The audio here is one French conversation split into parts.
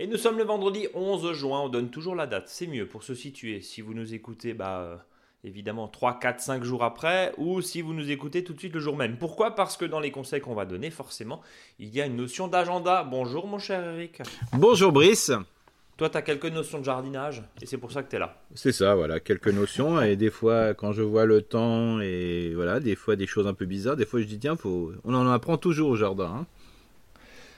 Et nous sommes le vendredi 11 juin, on donne toujours la date, c'est mieux pour se situer. Si vous nous écoutez, bah, euh, évidemment 3, 4, 5 jours après, ou si vous nous écoutez tout de suite le jour même. Pourquoi? Parce que dans les conseils qu'on va donner, forcément, il y a une notion d'agenda. Bonjour mon cher Eric. Bonjour Brice. Toi, tu as quelques notions de jardinage, et c'est pour ça que tu es là. C'est ça, voilà, quelques notions. Et des fois, quand je vois le temps, et voilà, des fois des choses un peu bizarres, des fois je dis, tiens, faut... on en apprend toujours au jardin. hein.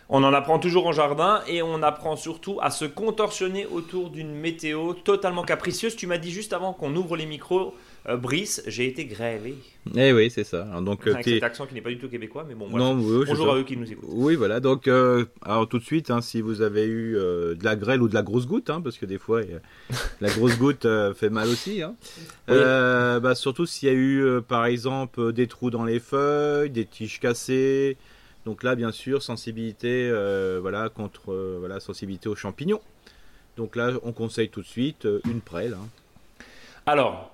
On en apprend toujours en jardin et on apprend surtout à se contorsionner autour d'une météo totalement capricieuse. Tu m'as dit juste avant qu'on ouvre les micros, euh, Brice, j'ai été grêlé. Eh oui, c'est ça. Alors, donc, euh, Avec cet accent qui n'est pas du tout québécois, mais bon, voilà. Non, oui, oui, c'est Bonjour à eux qui nous écoutent. Oui, voilà. Donc, euh, alors tout de suite, hein, si vous avez eu euh, de la grêle ou de la grosse goutte, hein, parce que des fois, la grosse goutte fait mal aussi. Hein. Oui. Bah, surtout s'il y a eu, par exemple, des trous dans les feuilles, des tiges cassées. Donc là, bien sûr, sensibilité, voilà, contre, voilà, sensibilité aux champignons. Donc là, on conseille tout de suite une prêle. Alors,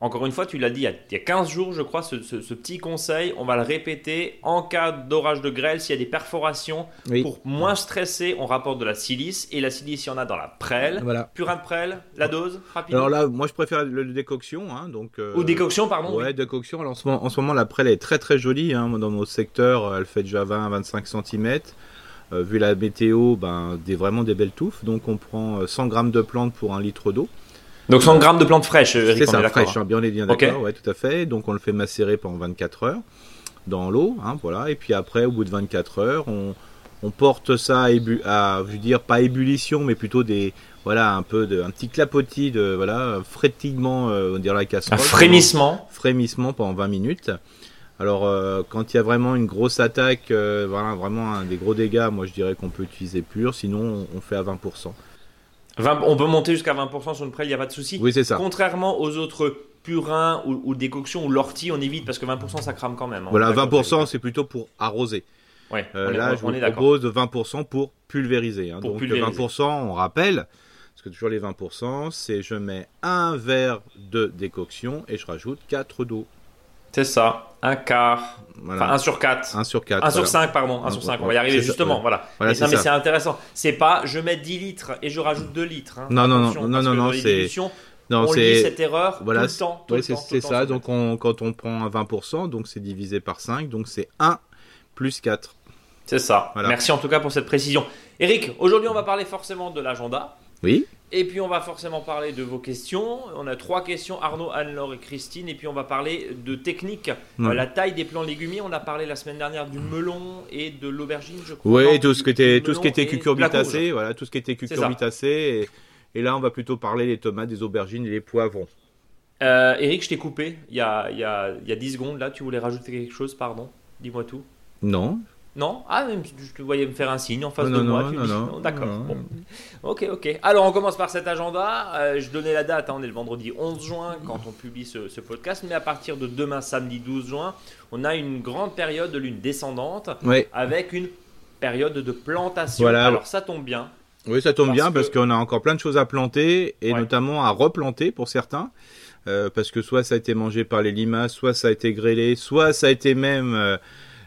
encore une fois, tu l'as dit il y, a, il y a 15 jours, je crois, ce, ce- ce petit conseil, on va le répéter. En cas d'orage de grêle, s'il y a des perforations, Oui. pour moins stresser, on rapporte de la silice. Et la silice, il y en a dans la prêle. Voilà. Purin de prêle, la dose, rapidement. Alors là, moi, je préfère le, le décoction, hein, donc. euh, Ou décoction, pardon. Ouais, oui. décoction. Alors, en, ce moment, en ce moment, la prêle est très très jolie. Hein. Dans notre secteur, elle fait déjà 20 à 25 cm. vu la météo, ben, des, vraiment des belles touffes. Donc, on prend euh, 100 grammes de plantes pour un litre d'eau. Donc 100 grammes de plantes fraîches, Eric, C'est on est ça, d'accord. fraîche, hein, bien, on est bien Ok. d'accord. Ouais, tout à fait. Donc, on le fait macérer pendant 24 heures dans l'eau. Hein, voilà. Et puis après, au bout de 24 heures, on, on porte ça à, ébu- à, je veux dire, pas ébullition, mais plutôt des, voilà, un peu de, un petit clapotis de, voilà, frétillement, euh, on dirait la Un casserole. frémissement. frémissement pendant 20 minutes. Alors, euh, quand il y a vraiment une grosse attaque, euh, voilà, vraiment un, des gros dégâts, moi je dirais qu'on peut utiliser pur, sinon on, on fait à 20%. 20 on peut monter jusqu'à 20% sur une prêle, il n'y a pas de souci. Oui, c'est ça. Contrairement aux autres purins ou, ou décoctions ou l'ortie, on évite parce que 20% ça crame quand même. hein. Voilà, D'accord, 20% c'est plutôt pour arroser. Ouais, Euh, on est, là, on je vous est propose de 20% pour pulvériser. hein. Pour Donc pulvériser. 20%, on rappelle, parce que toujours les 20%, c'est je mets un verre de décoction et je rajoute 4 d'eau. C'est ça, un quart, Voilà. enfin 1 sur 4. 1 sur 4. 1 sur 5, pardon, 1 sur 5, on va y arriver ça, justement, voilà. Voilà, c'est non, mais c'est intéressant. C'est pas je mets 10 litres et je rajoute 2 litres. hein. Non, non, non, non, non, non, c'est- Non, on lit c'est cette erreur Voilà, tout le temps. Ouais, c'est ça. Donc, on- quand on prend un 20%, donc c'est divisé par 5, donc c'est 1 plus 4. C'est ça. Voilà. Merci en tout cas pour cette précision. Eric, aujourd'hui on va parler forcément de l'agenda. Oui. Et puis on va forcément parler de vos questions. On a trois questions, Arnaud, Anne-Laure et Christine. Et puis on va parler de technique. Euh, la taille des plants légumiers. On a parlé la semaine dernière du melon et de l'aubergine, je crois. Oui, tout ce qui était, tout ce qui était cucurbitacé, voilà, tout ce qui était cucurbitacé. Et, et là, on va plutôt parler des tomates, des aubergines et des poivrons. Euh, Eric, je t'ai coupé il y, a, il, y a, il y a 10 secondes. Là, tu voulais rajouter quelque chose, pardon. Dis-moi tout. Non. Non? Ah, même, je te voyais me faire un signe en face Non, de non, moi. non, tu non, non. D'accord. Bon. Ok, ok. Alors, on commence par cet agenda. Euh, je donnais la date, hein, on est le vendredi 11 juin quand on publie ce, ce podcast. Mais à partir de demain, samedi 12 juin, on a une grande période de lune descendante avec une période de plantation. Voilà. Alors, ça tombe bien. Oui, ça tombe Parce bien parce qu'on a encore plein de choses à planter et Ouais. notamment à replanter pour certains. Euh, parce que soit ça a été mangé par les limaces, soit ça a été grêlé, soit ça a été même, euh,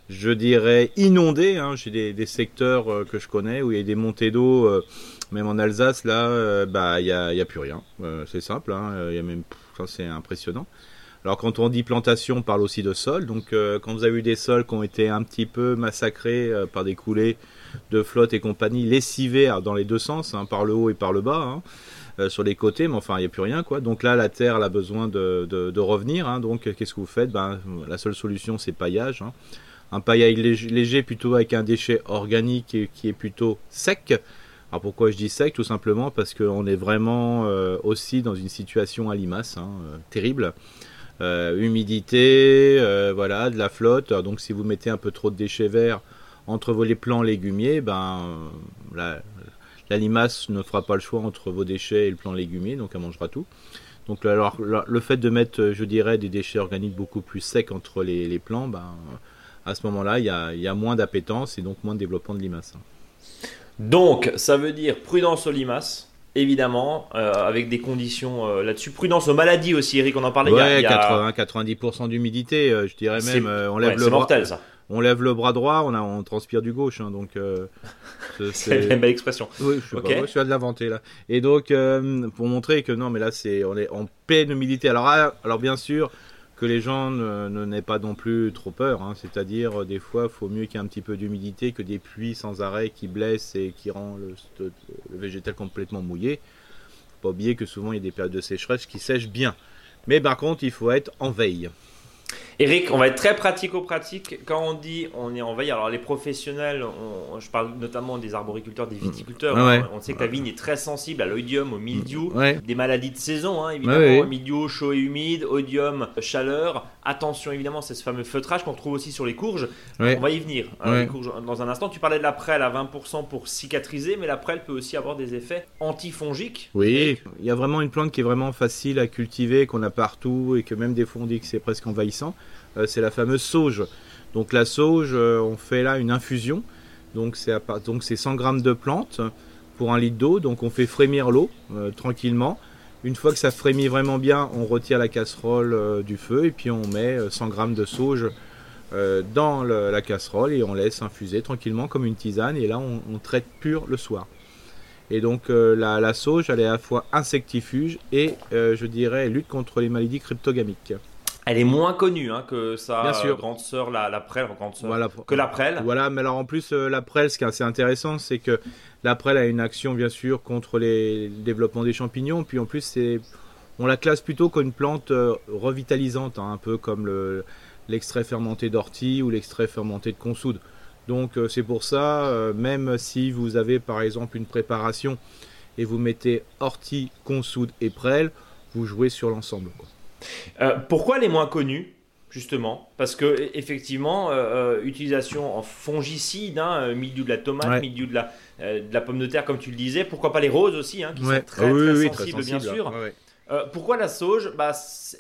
je dirais, inondé. Hein. J'ai des, des secteurs euh, que je connais où il y a des montées d'eau, euh, même en Alsace, là, euh, bah il y a, y a plus rien. C'est simple, hein. y a même, c'est impressionnant. Alors quand on dit plantation, on parle aussi de sol. Donc quand vous avez eu des sols qui ont été un petit peu massacrés par des coulées de flotte et compagnie, lessivés alors, dans les deux sens, hein, par le haut et par le bas, hein, sur les côtés, mais enfin il n'y a plus rien quoi. Donc là la terre elle a besoin de, de, de revenir. hein. donc qu'est-ce que vous faites? Ben, La seule solution c'est paillage. Un paillage léger, plutôt avec un déchet organique qui est plutôt sec. Alors pourquoi je dis sec? Tout simplement parce qu'on est vraiment euh, aussi dans une situation à limace, hein, euh, terrible. Euh, humidité, voilà, de la flotte. Donc si vous mettez un peu trop de déchets verts entre les plants légumiers, ben la, limace ne fera pas le choix entre vos déchets et le plant légumier, donc elle mangera tout. Donc alors le, fait de mettre, je dirais, des déchets organiques beaucoup plus secs entre les, les plants, ben, à ce moment-là, il y a, il y a moins d'appétence et donc moins de développement de limaces. Donc, ça veut dire prudence aux limaces. évidemment, euh, avec des conditions euh, là-dessus. Prudence aux maladies aussi, Eric, on en parlait. Ouais, il y a, 80-90% d'humidité, euh, je dirais même. on ouais, lève le c'est bras, mortel ça. on lève le bras droit, on a, on transpire du gauche, hein, donc. c'est- une belle expression. Oui, je, sais Ok. pas, je suis à de l'inventer là. Et donc pour montrer que non, mais là c'est on est en pleine humidité. Alors ah, alors bien sûr que les gens ne, n'aient pas non plus trop peur. hein. C'est-à-dire euh, des fois, il faut mieux qu'il y ait un petit peu d'humidité que des pluies sans arrêt qui blessent et qui rend le, le végétal complètement mouillé. Faut pas oublier que souvent il y a des périodes de sécheresse qui sèchent bien. Mais par contre, il faut être en veille. Eric, on va être très pratico-pratique. Quand on dit on est en veille, alors les professionnels, on- je parle notamment des arboriculteurs, des viticulteurs. Ouais. hein. On sait que la vigne est très sensible à l'oïdium, au mildiou, Ouais. des maladies de saison, hein, évidemment. Ouais. Mildiou, chaud et humide, oïdium, chaleur. Attention, évidemment, c'est ce fameux feutrage qu'on retrouve aussi sur les courges. On va y venir. hein, les courges, dans un instant, tu parlais de la prêle à 20% pour cicatriser, mais la prêle peut aussi avoir des effets antifongiques. Oui, il y a vraiment une plante qui est vraiment facile à cultiver, qu'on a partout et que même des fois on dit que c'est presque envahissant. Euh, c'est la fameuse sauge. Donc la sauge, euh, on fait là une infusion. Donc c'est à part- donc c'est 100 grammes de plante pour un litre d'eau. Donc on fait frémir l'eau euh, tranquillement. Une fois que ça frémit vraiment bien, on retire la casserole du feu et puis on met euh, 100 grammes de sauge dans la casserole et on laisse infuser tranquillement comme une tisane. Et là on, traite pur le soir. Et donc la, la sauge, elle est à la fois insectifuge et je dirais lutte contre les maladies cryptogamiques. Elle est moins connue hein, que sa Bien sûr. grande sœur, la, la prêle, grande sœur, Voilà. que la. Voilà, mais alors en plus euh, la prêle, ce qui est assez intéressant, c'est que la prêle a une action bien sûr contre les le développement des champignons, puis en plus c'est on la classe plutôt comme une plante euh, revitalisante, hein, un peu comme le- l'extrait fermenté d'ortie ou l'extrait fermenté de consoude. Donc euh, c'est pour ça, même si vous avez par exemple une préparation et vous mettez ortie, consoude et prêle, vous jouez sur l'ensemble. quoi. Euh, pourquoi elle est moins connue Justement, parce que e- effectivement, euh, euh, utilisation en fongicide, hein, milieu de la tomate, Ouais. milieu de la, de la pomme de terre, comme tu le disais. Pourquoi pas les roses aussi, hein, qui Ouais. sont très, Ah oui, très, oui, sensibles, très bien sensible, sûr. ouais. Euh, pourquoi la sauge? Bah,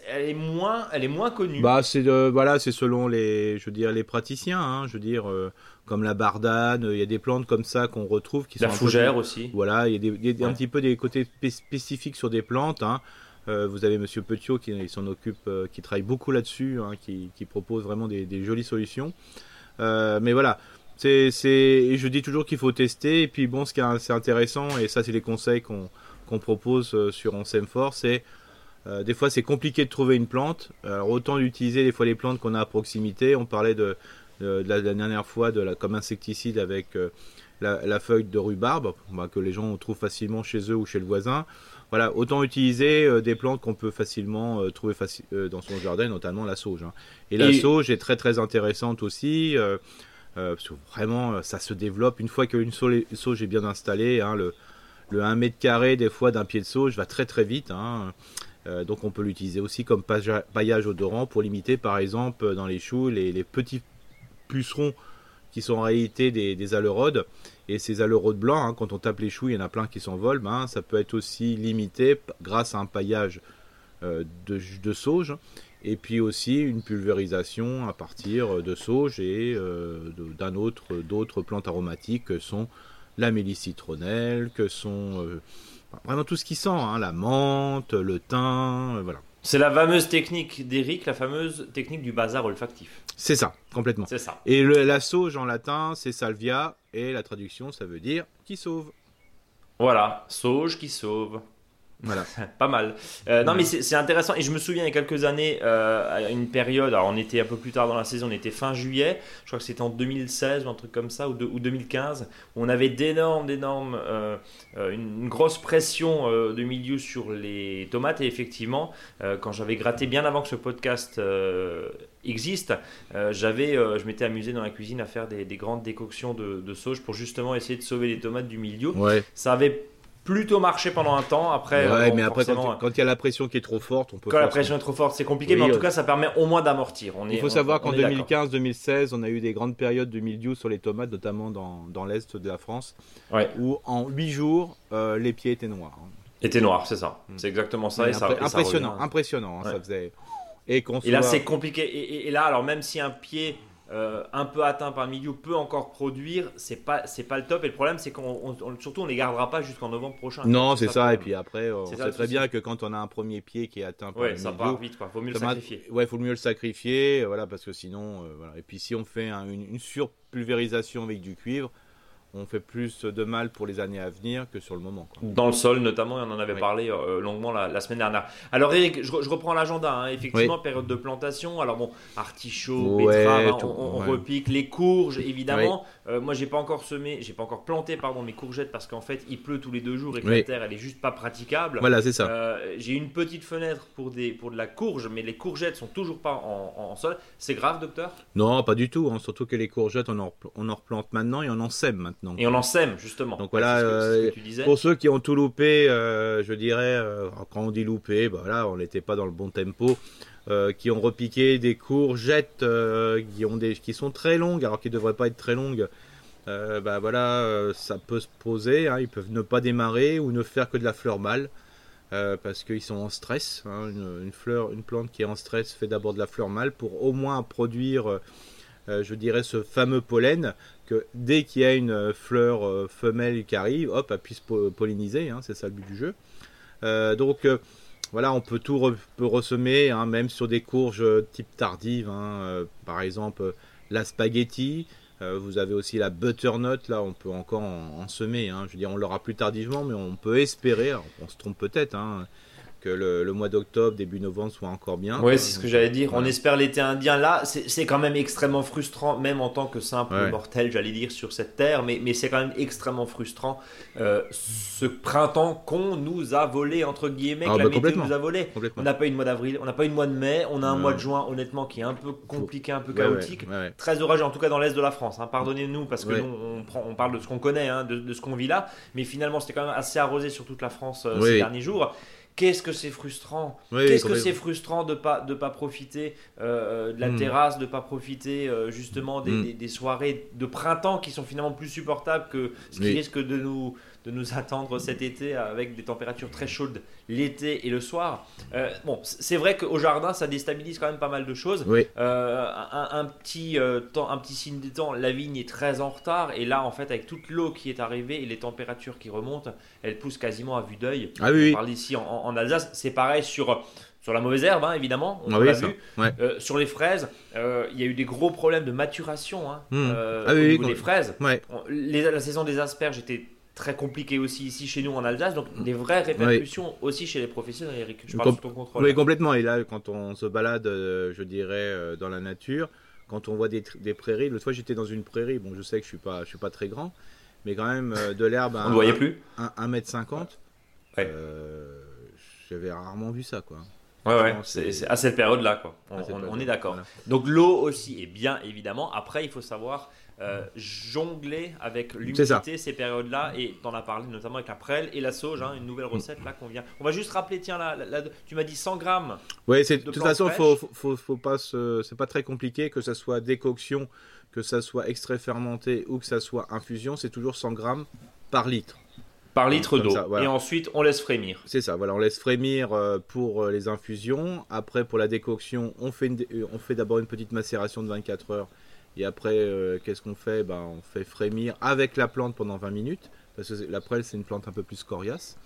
elle est moins, elle est moins connue. Bah c'est voilà c'est selon les je veux dire les praticiens hein, je veux dire euh, comme la bardane il y a des plantes comme ça qu'on retrouve qui la sont peu- fougère aussi. voilà il y a, des, il y a un petit peu des côtés spé- spécifiques sur des plantes hein. Euh, vous avez Monsieur Petiot qui s'en occupe euh, qui travaille beaucoup là-dessus hein, qui, propose vraiment des, jolies solutions Euh, mais voilà c'est je dis toujours qu'il faut tester et puis bon ce qui est intéressant et ça c'est les conseils qu'on propose sur On s'aime fort c'est des fois, c'est compliqué de trouver une plante. Alors, autant d'utiliser des fois les plantes qu'on a à proximité. On parlait de, la, de la dernière fois de comme insecticide avec la, la feuille de rhubarbe bah, que les gens trouvent facilement chez eux ou chez le voisin. Voilà, autant utiliser euh, des plantes qu'on peut facilement euh, trouver faci- euh, dans son jardin, notamment la sauge. hein. Et la sauge est très très intéressante aussi. parce que vraiment, ça se développe une fois qu'une sau- sauge est bien installée. hein, le, le 1 mètre carré des fois d'un pied de sauge va très très vite. hein. Euh, donc on peut l'utiliser aussi comme paillage odorant pour limiter par exemple dans les choux les, les petits pucerons qui sont en réalité des, des. Et ces alerodes blancs, hein, quand on tape les choux, il y en a plein qui s'envolent. Ben, ça peut être aussi limité grâce à un paillage euh, de, sauge. Et puis aussi une pulvérisation à partir de sauge et euh, d'un autre, d'autres plantes aromatiques que sont la mélisse citronnelle, que sont euh, vraiment tout ce qui sent, hein, la menthe, le thym, voilà. C'est la fameuse technique d'Eric, la fameuse technique du bazar olfactif. C'est ça, complètement. C'est ça. Et le- la sauge en latin, c'est salvia, et la traduction, ça veut dire qui sauve. Voilà, sauge qui sauve. Voilà. Pas mal. Euh, non, mais c'est intéressant. Et je me souviens, il y a quelques années, euh, à une période, alors on était un peu plus tard dans la saison, on était fin juillet, je crois que c'était en 2016 ou un truc comme ça, ou, de- ou 2015, où on avait d'énormes, d'énormes, euh, une, une grosse pression de milieu sur les tomates. Et effectivement, quand j'avais gratté bien avant que ce podcast existe, euh, j'avais, euh, je m'étais amusé dans la cuisine à faire des, des grandes décoctions de, de sauge pour justement essayer de sauver les tomates du milieu. Ouais, Ça avait plutôt marché pendant un temps. Après, ouais mais après, quand il y a la pression qui est trop forte, on peut quand la pression est trop forte, c'est compliqué, Oui, mais en euh, tout cas, ça permet au moins d'amortir. Il faut on- savoir qu'en est d'accord. 2015-2016, on a eu des grandes périodes de mildiou sur les tomates, notamment dans, dans l'est de la France, Ouais. où en 8 jours, euh, les pieds étaient noirs. hein. Était noir, c'est ça. Mm. C'est exactement ça. Et ça, et ça impressionnant, impressionnant, hein, Ouais. ça faisait. Et là, soit- c'est compliqué. Et là, alors même si un pied euh, un peu atteint par le milieu peut encore produire, c'est pas c'est pas le top. Et le problème, c'est qu'on surtout on les gardera pas jusqu'en novembre prochain. Non, c'est ça. Et puis après, on sait très bien que quand on a un premier pied qui est atteint par ouais, ça part vite. Quoi. Faut mieux le sacrifier. Ouais, faut mieux le sacrifier. Voilà, parce que sinon, voilà. Et puis si on fait une, une surpulvérisation avec du cuivre on fait plus de mal pour les années à venir que sur le moment. Dans le sol notamment, on en avait parlé euh, longuement la, semaine dernière. Alors Eric, je, reprends l'agenda, hein. effectivement, période de plantation, alors bon, artichaut, betterave, hein, on, repique, les courges évidemment. Euh, moi j'ai pas encore semé, j'ai pas encore planté pardon, mes courgettes parce qu'en fait il pleut tous les deux jours et que la terre elle est juste pas praticable. Voilà, c'est ça. Euh, j'ai une petite fenêtre pour, des, pour de la courge, mais les courgettes sont toujours pas en, sol. C'est grave docteur? Non, pas du tout, hein. surtout que les courgettes on en, on en replante maintenant et on en sème maintenant. Et on en sème, justement. Donc voilà, euh, pour ceux qui ont tout loupé, euh, je dirais, euh, quand on dit loupé, bah, on n'était pas dans le bon tempo. qui ont repiqué des courgettes qui, ont des, qui sont très longues, alors qu'ils ne devraient pas être très longues. bah voilà, ça peut se poser. Hein. ils peuvent ne pas démarrer ou ne faire que de la fleur mâle. parce qu'ils sont en stress. Hein. une, fleur, une plante qui est en stress fait d'abord de la fleur mâle pour au moins produire, je dirais, ce fameux pollen dès qu'il y a une fleur euh, femelle qui arrive, hop, elle puisse polliniser, hein, c'est ça le but du jeu. Euh, donc euh, voilà, on peut tout ressemer, hein, même sur des courges type tardive, hein, par exemple la spaghetti. vous avez aussi la butternut, là on peut encore en, semer. je veux dire, on l'aura plus tardivement, mais on peut espérer. on se trompe peut-être que le, mois d'octobre, début novembre soit encore bien. Oui, c'est ce que j'allais dire. On espère l'été indien. Là, c'est quand même extrêmement frustrant, même en tant que simple mortel, j'allais dire, sur cette terre. Mais, mais c'est quand même extrêmement frustrant euh, ce printemps qu'on nous a volé, entre guillemets, ah, que la bah, météo nous a volé. On n'a pas eu de mois d'avril, on n'a pas eu de mois de mai, on a un mois de juin, honnêtement, qui est un peu compliqué, un peu chaotique. Très orageux, en tout cas dans l'est de la France. Hein. Pardonnez-nous, parce que nous, on, prend, on, parle de ce qu'on connaît, hein, de, ce qu'on vit là. Mais finalement, c'était quand même assez arrosé sur toute la France euh, ces derniers jours. Qu'est-ce que c'est frustrant Qu'est-ce que c'est frustrant de pas de pas profiter euh, de la hmm. terrasse, de pas profiter euh, justement hmm. des, des, soirées de printemps qui sont finalement plus supportables que ce qui risque de nous de nous attendre cet été avec des températures très chaudes l'été et le soir. Euh, bon, c'est vrai qu'au jardin, ça déstabilise quand même pas mal de choses. Euh, un, petit, euh, temps, un petit signe de temps, la vigne est très en retard. Et là, en fait, avec toute l'eau qui est arrivée et les températures qui remontent, elle pousse quasiment à vue d'œil. Ah, oui, On parle ici en, Alsace. C'est pareil sur sur la mauvaise herbe, hein, évidemment, on ah l'a vu. sur les fraises, il y a eu des gros problèmes de maturation hein, hmm. ah, oui, au niveau des fraises. la saison des asperges était très compliqué aussi ici chez nous en Alsace, donc des vraies répercussions aussi chez les professionnels, Eric. Je parle ton contrôle. Oui, complètement. Et là, quand on se balade, euh, je dirais, euh, dans la nature, quand on voit des, des prairies, l'autre fois j'étais dans une prairie, bon, je sais que je suis pas, je suis pas très grand, mais quand même euh, de l'herbe à 1m50. J'avais rarement vu ça, quoi. Ouais, ouais, c'est à cette période-là, quoi. On, est d'accord. Donc l'eau aussi, et bien évidemment. Après, il faut savoir euh, jongler avec l'humidité ces périodes-là. Et t'en as parlé notamment avec la prêle et la sauge, hein, une nouvelle recette là qu'on vient. On va juste rappeler, tiens, là, tu m'as dit 100 grammes. Oui, de toute façon, faut, faut, faut, pas c'est pas très compliqué que ça soit décoction, que ça soit extrait fermenté ou que ça soit infusion, c'est toujours 100 grammes par litre par litre d'eau. Et ensuite, on laisse frémir. C'est ça, voilà, on laisse frémir euh, pour euh, les infusions. Après, pour la décoction, on fait, on fait d'abord une petite macération de 24 heures et après, euh, qu'est-ce qu'on fait? Ben, On fait frémir avec la plante pendant 20 minutes, parce que la prêle, c'est une plante un peu plus coriace.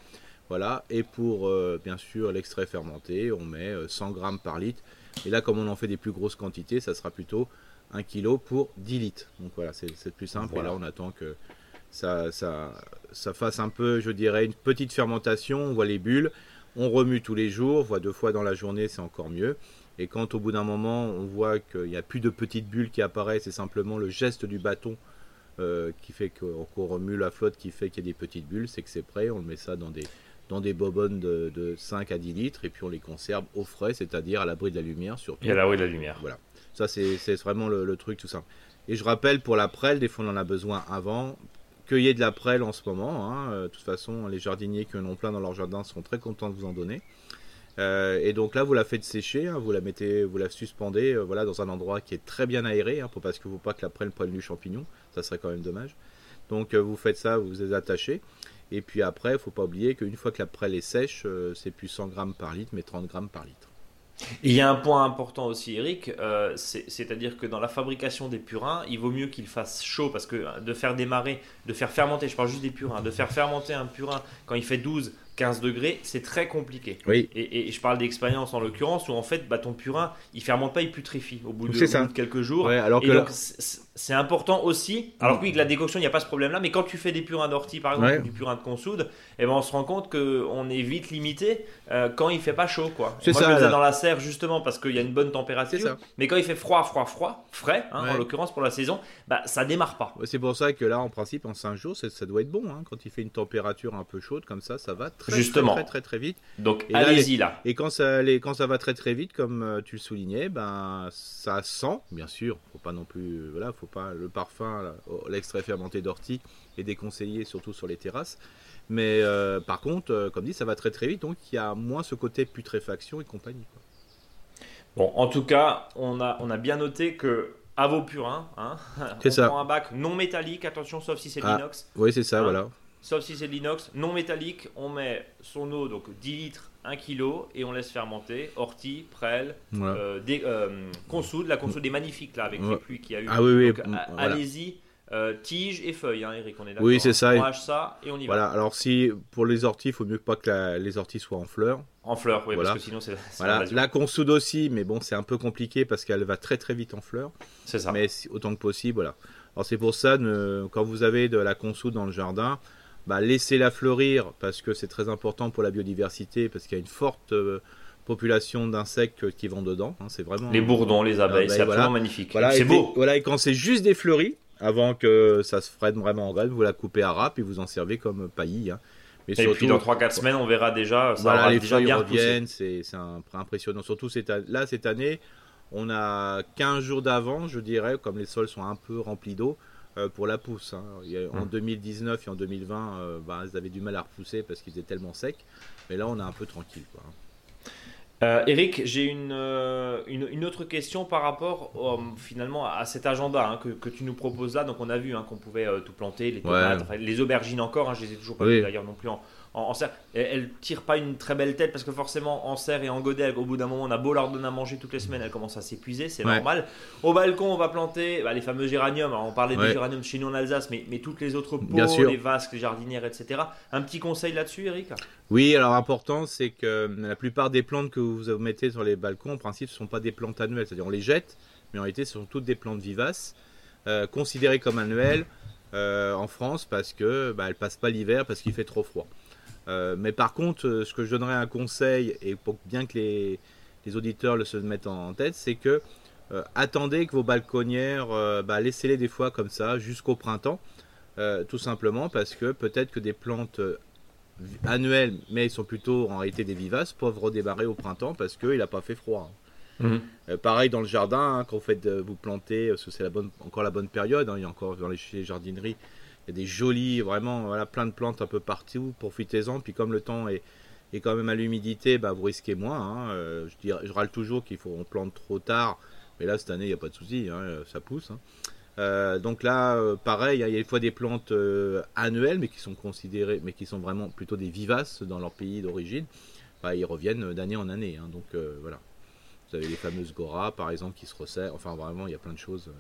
Voilà, et pour euh, bien sûr l'extrait fermenté, on met 100 euh, grammes par litre. Et là, comme on en fait des plus grosses quantités, ça sera plutôt 1 kg pour 10 litres. Donc voilà, c'est plus simple. Et là, on attend que ça, ça, ça fasse un peu, je dirais, une petite fermentation. On voit les bulles. On remue tous les jours, on voit deux fois dans la journée, c'est encore mieux. Et quand au bout d'un moment on voit qu'il n'y a plus de petites bulles qui apparaissent, c'est simplement le geste du bâton euh, qui fait qu'on remue la flotte qui fait qu'il y a des petites bulles, c'est que c'est prêt, on le met ça dans des, dans des bobonnes de, 5 à 10 litres et puis on les conserve au frais, c'est-à-dire à, l'abri de la lumière surtout. Et à l'abri de la lumière. Voilà. Ça c'est vraiment le, truc tout ça. Et je rappelle pour la prêle, des fois on en a besoin avant. Cueillez de la prêle en ce moment. Hein. De toute façon, les jardiniers qui en ont plein dans leur jardin seront très contents de vous en donner. Euh, et donc là, vous la faites sécher, hein, vous la mettez, vous la suspendez, euh, voilà, dans un endroit qui est très bien aéré, hein, pour parce que vous pas que la prenne prenne du champignon, ça serait quand même dommage. Donc euh, vous faites ça, vous les attachez, et puis après, faut pas oublier qu'une fois que la prêle est sèche, c'est plus 100 grammes par litre, mais 30 grammes par litre. Il y a un point important aussi, Eric, c'est-à-dire que dans la fabrication des purins, il vaut mieux qu'il fasse chaud parce que de faire démarrer, de faire fermenter, je parle juste des purins, de faire fermenter un purin quand il fait 12, 15 degrés, c'est très compliqué. Oui. Et, je parle d'expérience en l'occurrence où en fait bah, ton purin il fermente pas, il putréfie au bout de, quelques jours. alors et donc c'est important aussi. Alors oui, que la décoction, il n'y a pas ce problème là, mais quand tu fais des purins d'ortie par exemple, ou du purin de consoude, eh ben, on se rend compte qu'on est vite limité euh, quand il fait pas chaud. quoi. C'est ça. Je le faisais dans la serre justement parce qu'il y a une bonne température. Mais quand il fait froid, froid, froid, frais, hein, en l'occurrence pour la saison, bah, ça démarre pas. C'est pour ça que là, en principe, en 5 jours, ça doit être bon. Hein. Quand il fait une température un peu chaude comme ça, ça va très, justement. très, très, très, vite. Donc allez-y là, Et quand ça, les, quand ça va très très vite, comme euh, tu le soulignais, ben, ça sent, bien sûr, faut pas non plus, euh, voilà, faut pas le parfum, l'extrait fermenté d'ortie est déconseillé, surtout sur les terrasses. Mais euh, par contre, comme dit, ça va très très vite, donc il y a moins ce côté putréfaction et compagnie. Bon, en tout cas, on a, on a bien noté que à vos purins, hein, on ça. prend un bac non métallique, attention, sauf si c'est ah, l'inox. Oui, c'est ça, hein. voilà. Sauf si c'est de l'inox, non métallique, on met son eau, donc 10 litres, 1 kg, et on laisse fermenter. Ortie, prêle, euh, euh, consoude. La consoude est magnifique là, avec les pluies qu'il y a eu. Ah oui, oui. Allez-y, euh, tige et feuilles, hein, Eric, on est d'accord. Oui, c'est ça. On hache ça et on y voilà. Alors, si pour les orties, il faut mieux pas que les orties soient en fleurs. En fleurs, oui, parce que sinon c'est. Voilà. La consoude aussi, mais bon, c'est un peu compliqué parce qu'elle va très très vite en fleurs. C'est ça. Mais autant que possible, voilà. Alors, c'est pour ça, quand vous avez de la consoude dans le jardin, bah, laissez-la fleurir parce que c'est très important pour la biodiversité, parce qu'il y a une forte. Euh, population d'insectes qui vont dedans. Hein, c'est vraiment les bourdons, les abeilles, c'est absolument magnifique. Voilà, c'est beau. Voilà, et quand c'est juste des fleuris, avant que ça se freine vraiment en graines, vous la coupez à rap et vous en servez comme paillis. Hein. Mais et puis dans 3-4 semaines, on verra déjà. Ça voilà, les déjà feuilles reviennent, c'est impressionnant. Surtout cette, là, cette année, on a 15 jours d'avant, je dirais, comme les sols sont un peu remplis d'eau, pour la pousse. Hein. En 2019 hmm. et en 2020, euh, bah, ils avaient du mal à repousser parce qu'ils étaient tellement secs. Mais là, on est un peu tranquille. Quoi. Euh, Eric, j'ai euh, une, une, autre question par rapport euh, finalement à cet agenda hein, que, que, tu nous proposes là. Donc on a vu hein, qu'on pouvait tout planter, les tomates, les aubergines encore, hein, je les ai toujours pas vues d'ailleurs non plus en, en, serre. Elle, tire pas une très belle tête parce que forcément en serre et en godet, au bout d'un moment, on a beau leur donner à manger toutes les semaines, elle commence à s'épuiser, c'est normal. Au balcon, on va planter bah, les fameux géraniums. on parlait des géraniums chez nous en Alsace, mais, mais toutes les autres pots, les vasques, les jardinières, etc. Un petit conseil là-dessus, Eric? Oui, alors important, c'est que la plupart des plantes que vous mettez sur les balcons, en principe, ce ne sont pas des plantes annuelles, c'est-à-dire on les jette, mais en réalité, ce sont toutes des plantes vivaces, euh, considérées comme annuelles. Euh, en France parce que bah, elles passent pas l'hiver parce qu'il fait trop froid. Euh, mais par contre, euh, ce que je donnerais un conseil, et pour bien que les, auditeurs le se mettent en, tête, c'est que euh, attendez que vos balconnières, bah, laissez-les des fois comme ça jusqu'au printemps, tout simplement parce que peut-être que des plantes annuelles, mais ils sont plutôt en réalité des vivaces, peuvent redémarrer au printemps parce qu'il n'a pas fait froid. Mmh. pareil dans le jardin, hein, quand vous faites vous planter, parce que c'est la bonne, encore la bonne période, hein, il y a encore dans les, les jardineries il y a des jolis, vraiment, voilà, plein de plantes un peu partout. Profitez-en. Puis comme le temps est, est quand même à l'humidité, bah, vous risquez moins. Hein. Euh, je, je, râle toujours qu'il faut on plante trop tard. Mais là, cette année, il n'y a pas de souci. Hein, ça pousse. Hein. Euh, donc là, euh, pareil, il y a des fois des plantes annuelles, mais qui sont considérées, mais qui sont vraiment plutôt des vivaces dans leur pays d'origine. Bah, ils reviennent d'année en année. donc voilà. Vous avez les fameuses Gora, par exemple, qui se resserrent. Enfin, vraiment, il y a plein de choses.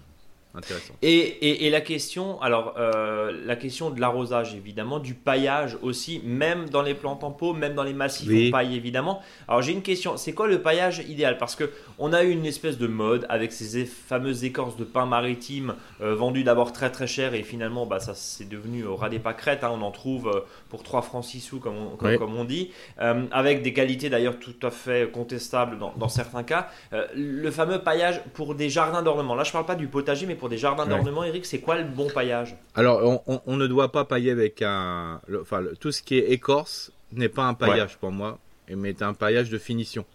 Intéressant. Et, et, la question, alors euh, la question de l'arrosage évidemment, du paillage aussi, même dans les plantes en pot, même dans les massifs oui. paille évidemment. Alors j'ai une question, c'est quoi le paillage idéal? Parce que on a eu une espèce de mode avec ces fameuses écorces de pin maritime euh, vendues d'abord très très cher et finalement bah, ça c'est devenu au ras des pâquerettes. Hein, on en trouve euh, pour 3 francs 6 sous comme on, comme, on dit, avec des qualités d'ailleurs tout à fait contestables dans, dans certains cas. le fameux paillage pour des jardins d'ornement. Là je parle pas du potager mais pour des jardins d'ornement, Eric, c'est quoi le bon paillage? Alors, on, ne doit pas pailler avec un. enfin, tout ce qui est écorce n'est pas un paillage pour moi, mais un paillage de finition.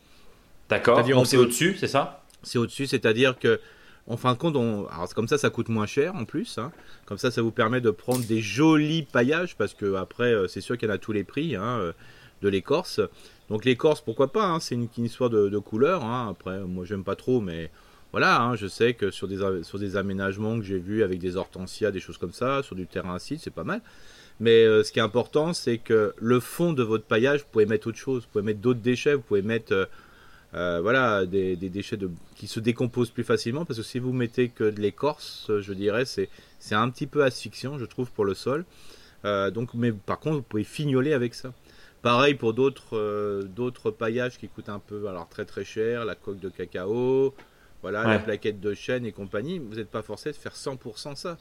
D'accord. Donc c'est au-dessus, c'est ça? C'est au-dessus, c'est-à-dire que. En fin de compte, on... Alors, comme ça, ça coûte moins cher en plus. Hein. Comme ça, ça vous permet de prendre des jolis paillages parce que après, euh, c'est sûr qu'il y en a tous les prix hein, euh, de l'écorce. Donc l'écorce, pourquoi pas hein, C'est une, histoire de, de couleur. Après, moi, j'aime pas trop, mais voilà, hein, je sais que sur des, sur des aménagements que j'ai vus avec des hortensias, des choses comme ça, sur du terrain acide, c'est pas mal. Mais euh, ce qui est important, c'est que le fond de votre paillage, vous pouvez mettre autre chose. Vous pouvez mettre d'autres déchets, vous pouvez mettre, euh, voilà, des, déchets de, qui se décomposent plus facilement, parce que si vous mettez que de l'écorce, je dirais, c'est un petit peu asphyxiant, je trouve, pour le sol. donc, mais par contre, vous pouvez fignoler avec ça. Pareil pour d'autres d'autres paillages qui coûtent un peu, alors très très cher, la coque de cacao, voilà, la plaquette de chêne et compagnie. Vous n'êtes pas forcé de faire 100% ça.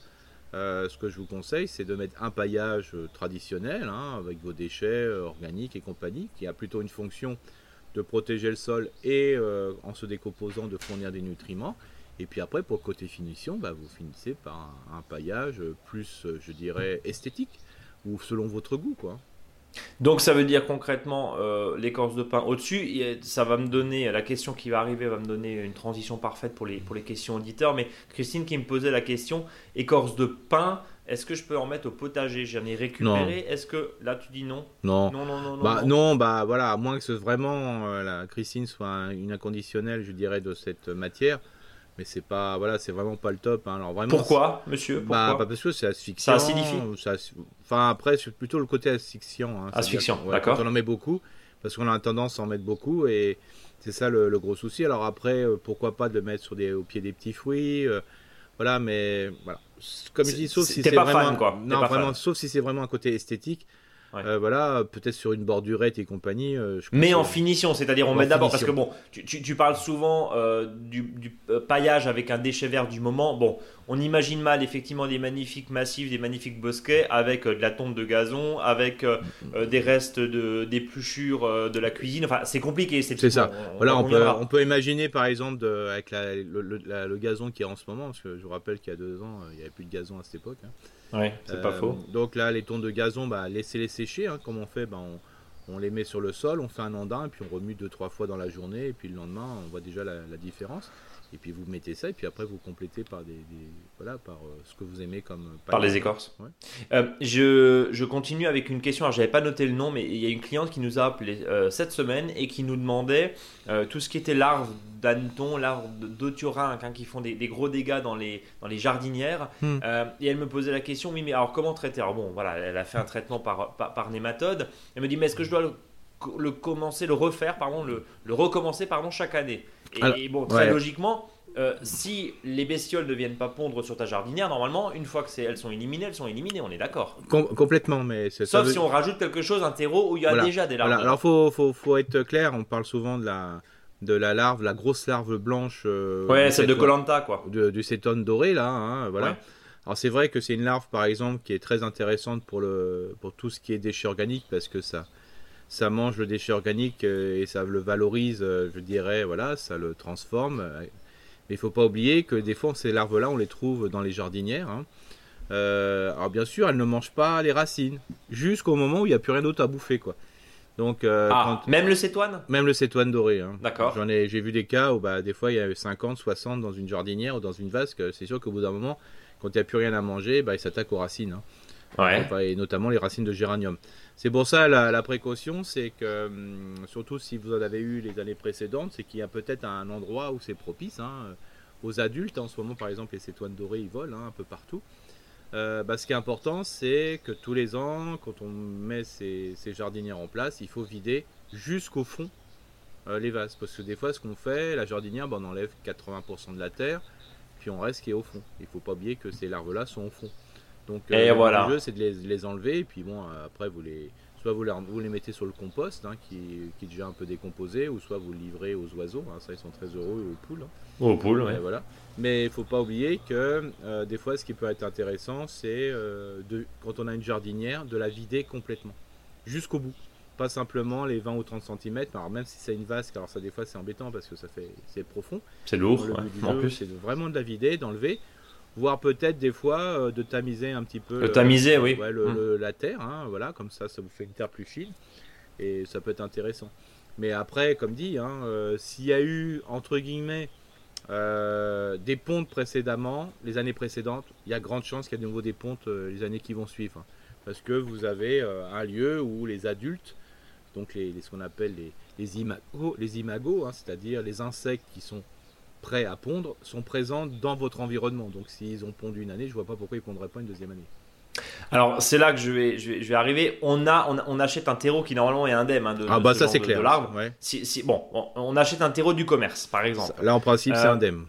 Euh, ce que je vous conseille, c'est de mettre un paillage euh, traditionnel, hein, avec vos déchets euh, organiques et compagnie, qui a plutôt une fonction de protéger le sol et en se décomposant de fournir des nutriments. Et puis après, pour côté finition, bah, vous finissez par un, un, paillage plus, je dirais, esthétique, ou selon votre goût, quoi. Donc ça veut dire concrètement euh, l'écorce de pain au-dessus. Ça va me donner, la question qui va arriver va me donner une transition parfaite pour les, pour les questions auditeurs. Mais Christine qui me posait la question, écorce de pain, est-ce que je peux en mettre au potager? J'en ai récupéré. Est-ce que là tu dis non? Non. Non, non, non. Bah, non. bah voilà, à moins que ce, vraiment euh, la Christine soit une inconditionnelle, je dirais, de cette matière mais c'est pas voilà c'est vraiment pas le top hein. alors vraiment pourquoi monsieur bah, parce que c'est asphyxiant ça acidifie enfin après c'est plutôt le côté asphyxiant hein. asphyxiant d'accord on en met beaucoup parce qu'on a tendance à en mettre beaucoup et c'est ça le, gros souci alors après euh, pourquoi pas de le mettre sur des au pied des petits fruits euh, voilà mais voilà comme je dis sauf si c'est vraiment quoi. non vraiment sauf si c'est vraiment un côté esthétique euh, voilà, peut-être sur une bordurette et compagnie. Euh, mais en finition, c'est-à-dire on met d'abord parce que bon, tu, parles souvent euh, du, paillage avec un déchet vert du moment. Bon, on imagine mal effectivement des magnifiques massifs, des magnifiques bosquets avec de la tombe de gazon, avec des restes de d'épluchures de la cuisine. Enfin, c'est compliqué. C'est ça. voilà, on, peut, on peut imaginer par exemple avec le, gazon qui est en ce moment, parce que je vous rappelle qu'il y a deux ans, il n'y avait plus de gazon à cette époque. Hein. Ouais, c'est pas faux. Donc là, les tons de gazon, bah, laissez-les sécher. Hein, comme on fait, bah, on, les met sur le sol, on fait un andin, et puis on remue deux, trois fois dans la journée, et puis le lendemain, on voit déjà la différence et puis vous mettez ça et puis après vous complétez par des, voilà par euh, ce que vous aimez comme euh, par les écorces. Euh, je, je, continue avec une question. Alors j'avais pas noté le nom, mais il y a une cliente qui nous a appelé cette semaine et qui nous demandait tout ce qui était larves d'hanneton, larves d'oturin, hein, qui font des, gros dégâts dans les dans les jardinières. Hmm. et elle me posait la question, oui mais alors comment traiter? Alors bon voilà, elle a fait un traitement par par, par nématode. Elle me dit mais est-ce que je dois le commencer, le refaire, pardon, le, le recommencer pardon, chaque année. Et, bon, très logiquement, euh, si les bestioles ne viennent pas pondre sur ta jardinière, normalement, une fois que elles sont éliminées, elles sont éliminées, on est d'accord. complètement, mais sauf si on rajoute quelque chose, un terreau où il y a déjà des larves. Alors faut, faut, faut, être clair, on parle souvent de la de la larve, la grosse larve blanche. Euh, ouais, celle de Colanta quoi. du cétone doré là, hein, voilà. Alors c'est vrai que c'est une larve par exemple qui est très intéressante pour le pour tout ce qui est déchets organiques parce que ça ça mange le déchet organique euh, et ça le valorise, euh, je dirais, voilà, ça le transforme. Mais il faut pas oublier que des fois, ces larves-là, on les trouve dans les jardinières. Hein. Euh, alors bien sûr, elles ne mangent pas les racines, jusqu'au moment où il n'y a plus rien d'autre à bouffer, quoi. Donc, ah, même le cétoine? Même le cétoine doré. Hein. D'accord. J'en ai, j'ai vu des cas où bah, des fois il y a 50, 60 dans une jardinière ou dans une vasque. C'est sûr qu'au bout d'un moment, quand il n'y a plus rien à manger, bah, ils s'attaquent aux racines. Hein. Ouais. et notamment les racines de géranium. C'est pour ça la, précaution, c'est que hum, surtout si vous en avez eu les années précédentes, c'est qu'il y a peut-être un endroit où c'est propice. Hein, aux adultes, en ce moment par exemple, les cétoines dorées ils volent hein, un peu partout. Euh, bah, ce qui est important, c'est que tous les ans, quand on met ces, jardinières en place, il faut vider jusqu'au fond euh, les vases. Parce que des fois, ce qu'on fait, la jardinière, bah, on enlève 80% de la terre, puis on reste qui est au fond. Il ne faut pas oublier que ces larves-là sont au fond. Donc et euh, voilà. le jeu c'est de les, enlever et puis bon euh, après vous les soit vous les, vous les mettez sur le compost hein, qui, qui, est déjà un peu décomposé ou soit vous le livrez aux oiseaux, hein, ça ils sont très heureux aux poules. Hein. Aux poules, oui. Voilà. Mais il faut pas oublier que euh, des fois ce qui peut être intéressant c'est de quand on a une jardinière de la vider complètement jusqu'au bout. Pas simplement les 20 ou 30 cm, alors même si c'est une vasque, alors ça des fois c'est embêtant parce que ça fait c'est profond. C'est lourd, en plus. C'est vraiment de la vider, d'enlever voire peut-être des fois euh, de tamiser un petit peu. Le tamiser, oui. Hum. la terre, hein, voilà, comme ça, ça vous fait une terre plus fine et ça peut être intéressant. Mais après, comme dit, hein, euh, s'il y a eu entre guillemets euh, des pontes précédemment, les années précédentes, il y a grande chance qu'il y ait de nouveau des pontes les années qui vont suivre, hein. parce que vous avez un lieu où les adultes, donc les, ce qu'on appelle les, les imagos, les imagos c'est-à-dire les insectes qui sont prêts à pondre sont présents dans votre environnement. Donc s'ils ont pondu une année, je vois pas pourquoi ils pondraient pas une deuxième année. Alors c'est là que je vais, je vais, arriver. On, a, on, achète un terreau qui normalement est indemne hein, de, ah bah ça c'est clair. l'arbre. Si, si, bon, on, achète un terreau du commerce par exemple. Là en principe c'est euh, indemne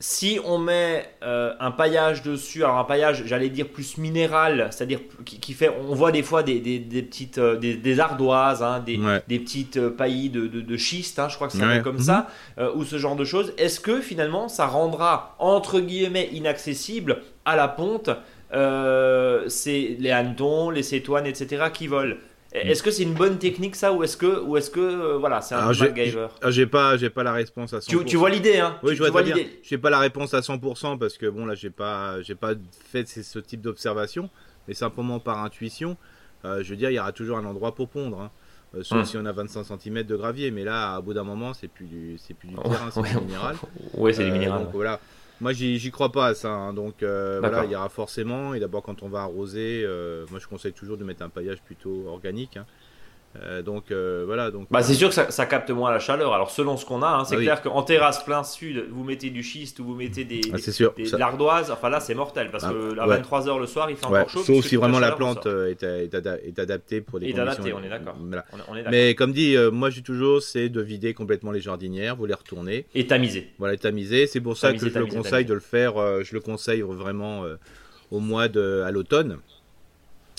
si on met euh, un paillage dessus, alors un paillage, j'allais dire plus minéral, c'est-à-dire qui, fait, on voit des fois des, petites, euh, des, ardoises, hein, des, petites euh, paillis de, schiste, hein, je crois que c'est comme ça, mhm. ou ce genre de choses. Est-ce que finalement, ça rendra entre guillemets inaccessible à la ponte c'est les hannetons, les cétoines, etc. qui volent? Est-ce que c'est une bonne technique ça ou est-ce que ou est-ce que euh, voilà c'est un MacGyver ah, J'ai pas j'ai pas la réponse à 100%. Tu, vois l'idée hein Oui je vois, l'idée. J'ai pas la réponse à 100% parce que bon là j'ai pas j'ai pas fait ce type d'observation mais simplement par intuition euh, je veux dire il y aura toujours un endroit pour pondre. Hein. Euh, sauf hmm. si on a 25 cm de gravier mais là au bout d'un moment c'est plus du c'est plus du terrain c'est du minéral. Oui c'est du minéral. Donc voilà moi, j'y crois pas à ça. Hein. Donc, euh, voilà, il y aura forcément. Et d'abord, quand on va arroser, euh, moi, je conseille toujours de mettre un paillage plutôt organique. Hein. Euh, donc euh, voilà. Donc, bah, c'est sûr que ça, capte moins la chaleur. Alors selon ce qu'on a, hein, c'est ah clair qu'en terrasse plein sud, vous mettez du schiste ou vous mettez des, ah, de l'ardoise. Enfin là, c'est mortel parce ah, que à 23 h le soir, il fait encore chaud. Sauf si vraiment la plante euh, est, est, adaptée pour des conditions. on est d'accord. Mais comme dit, moi dis toujours, c'est de vider complètement les jardinières, vous les retournez. Et tamiser. Voilà, tamiser. C'est pour ça que je le conseille de le faire. je le conseille vraiment au mois de à l'automne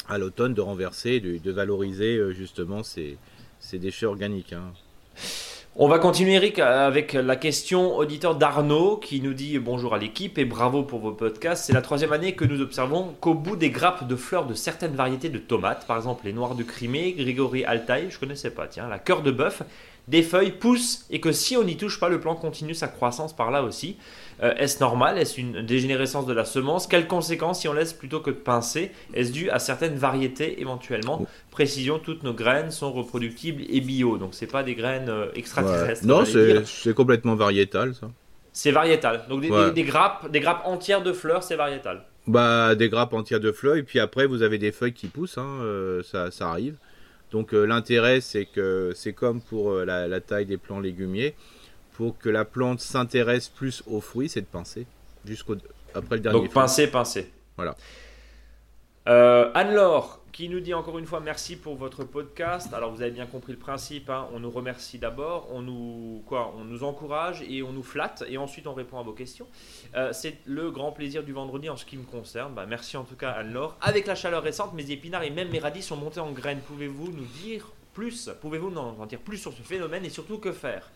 à l'automne de renverser, de, de valoriser euh, justement ces, déchets organiques. Hein. On va continuer Eric avec la question auditeur d'Arnaud qui nous dit bonjour à l'équipe et bravo pour vos podcasts. C'est la troisième année que nous observons qu'au bout des grappes de fleurs de certaines variétés de tomates, par exemple les noirs de Crimée, Grigory Altaï, je connaissais pas, tiens, la cœur de bœuf, des feuilles poussent et que si on n'y touche pas, le plant continue sa croissance par là aussi. Euh, est-ce normal? Est-ce une dégénérescence de la semence? Quelles conséquences si on laisse plutôt que de pincer? Est-ce dû à certaines variétés éventuellement? Précision, toutes nos graines sont reproductibles et bio, donc c'est pas des graines euh, extraterrestres. Non, c'est complètement variétal ça. C'est variétal. Donc des, grappes, des grappes entières de fleurs, c'est variétal. Bah des grappes entières de fleurs et puis après vous avez des feuilles qui poussent, hein, euh, ça, ça, arrive. Donc l'intérêt c'est que c'est comme pour la, taille des plants légumiers pour que la plante s'intéresse plus aux fruits, c'est de pincer jusqu'au après le dernier. Donc pincer, pincer. Voilà. Euh, Anne-Laure qui nous dit encore une fois merci pour votre podcast. Alors vous avez bien compris le principe. Hein. On nous remercie d'abord, on nous quoi, on nous encourage et on nous flatte et ensuite on répond à vos questions. Euh, c'est le grand plaisir du vendredi en ce qui me concerne. Bah, merci en tout cas Anne-Laure. Avec la chaleur récente, mes épinards et même mes radis sont montés en graines. Pouvez-vous nous dire plus Pouvez-vous nous en dire plus sur ce phénomène et surtout que faire?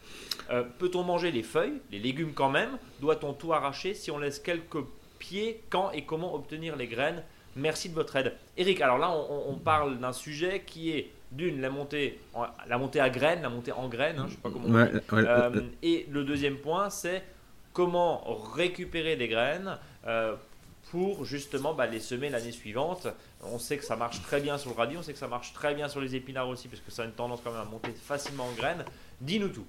Euh, Peut-on manger les feuilles, les légumes quand même? Doit-on tout arracher si on laisse quelques pieds Quand et comment obtenir les graines? Merci de votre aide. Eric, alors là, on, parle d'un sujet qui est d'une la montée, la montée à graines, la montée en graines, hein, je sais pas comment. on dit. Euh, et le deuxième point, c'est comment récupérer des graines euh, pour justement bah, les semer l'année suivante. On sait que ça marche très bien sur le radis, on sait que ça marche très bien sur les épinards aussi, parce que ça a une tendance quand même à monter facilement en graines. Dis-nous tout.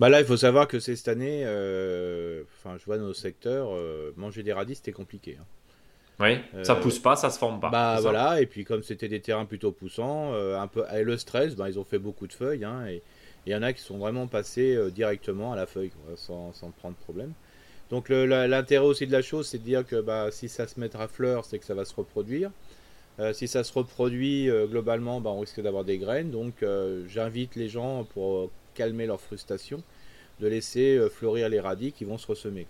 Bah là, il faut savoir que cette année, euh, enfin, je vois dans nos secteurs, manger des radis, c'était compliqué. Hein. Oui, euh, ça pousse pas, ça se forme pas. Bah voilà, et puis comme c'était des terrains plutôt poussants, un peu et le stress, bah, ils ont fait beaucoup de feuilles, hein, et il y en a qui sont vraiment passés directement à la feuille, sans, sans prendre problème. Donc l'intérêt aussi de la chose, c'est de dire que bah, si ça se met à fleur, c'est que ça va se reproduire. Euh, si ça se reproduit euh, globalement, bah, on risque d'avoir des graines. Donc euh, j'invite les gens, pour calmer leur frustration, de laisser fleurir les radis qui vont se ressemer.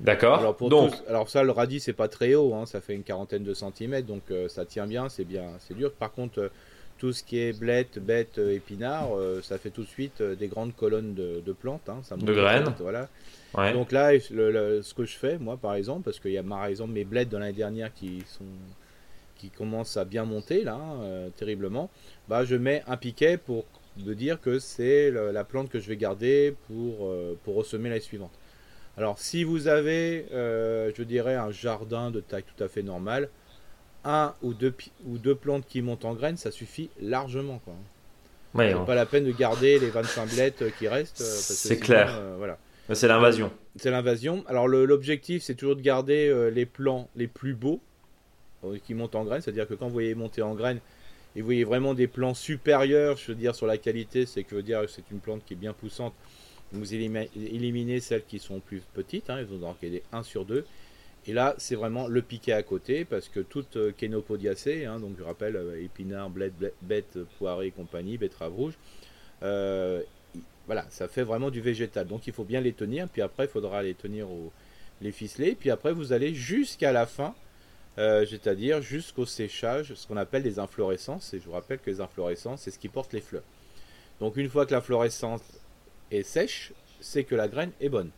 D'accord. Alors, donc... alors ça, le radis, c'est pas très haut, hein, ça fait une quarantaine de centimètres, donc ça tient bien, c'est bien, c'est dur. Par contre, tout ce qui est blette, bête, épinard, ça fait tout de suite des grandes colonnes de, plantes. Hein, de graines. voilà. Donc là, ce que je fais, moi par exemple, parce qu'il y a par exemple mes bleds de l'année dernière qui sont qui commencent à bien monter là, euh, terriblement, bah je mets un piquet pour de dire que c'est la plante que je vais garder pour, euh, pour ressemer l'année suivante. Alors si vous avez, euh, je dirais, un jardin de taille tout à fait normale, un ou deux, ou deux plantes qui montent en graines, ça suffit largement. Quoi. Ouais, pas la peine de garder les 25 blettes qui restent. C'est clair. voilà. C'est l'invasion. C'est l'invasion. Alors l'objectif, c'est toujours de garder euh, les plants les plus beaux euh, qui montent en graines. C'est-à-dire que quand vous voyez monter en graines et vous voyez vraiment des plants supérieurs, je veux dire, sur la qualité, c'est que veut dire c'est une plante qui est bien poussante. Vous éliminez celles qui sont plus petites, hein, ils ont des 1 sur 2. Et là, c'est vraiment le piquet à côté, parce que toute euh, kénopodiacée, hein, donc je rappelle, euh, épinards, bled, bête, poirée et compagnie, betterave rouge, euh, voilà, ça fait vraiment du végétal. Donc il faut bien les tenir, puis après il faudra les tenir les ficeler, puis après vous allez jusqu'à la fin, c'est-à-dire jusqu'au séchage, ce qu'on appelle les inflorescences. Et je vous rappelle que les inflorescences, c'est ce qui porte les fleurs. Donc une fois que l'inflorescence est sèche, c'est que la graine est bonne.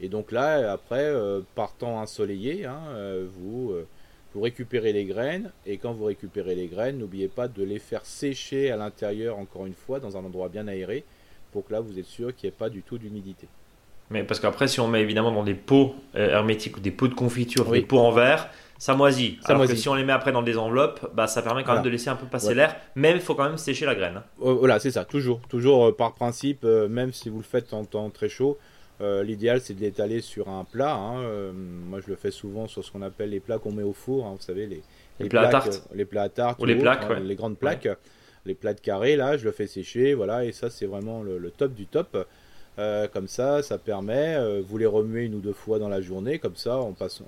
Et donc là, après, euh, par temps ensoleillé, hein, euh, vous, euh, vous récupérez les graines. Et quand vous récupérez les graines, n'oubliez pas de les faire sécher à l'intérieur, encore une fois, dans un endroit bien aéré, pour que là, vous êtes sûr qu'il n'y ait pas du tout d'humidité. Mais parce qu'après, si on met évidemment dans des pots hermétiques ou des pots de confiture, des pots en verre, ça moisit. Ça Alors que si on les met après dans des enveloppes, bah, ça permet quand même de laisser un peu passer l'air, mais il faut quand même sécher la graine. Hein. Voilà, c'est ça, toujours. Toujours par principe, même si vous le faites en temps très chaud, euh, l'idéal, c'est de l'étaler sur un plat. Hein. Euh, moi, je le fais souvent sur ce qu'on appelle les plats qu'on met au four. Hein. vous savez, les, les, plats à tarte. Euh, les plats à tarte. Ou, les plaques, Les grandes plaques. Les plats de carré, là, je le fais sécher. Voilà, et ça, c'est vraiment le, top du top. comme ça, ça permet, vous les remuez une ou deux fois dans la journée, comme ça, en, passe,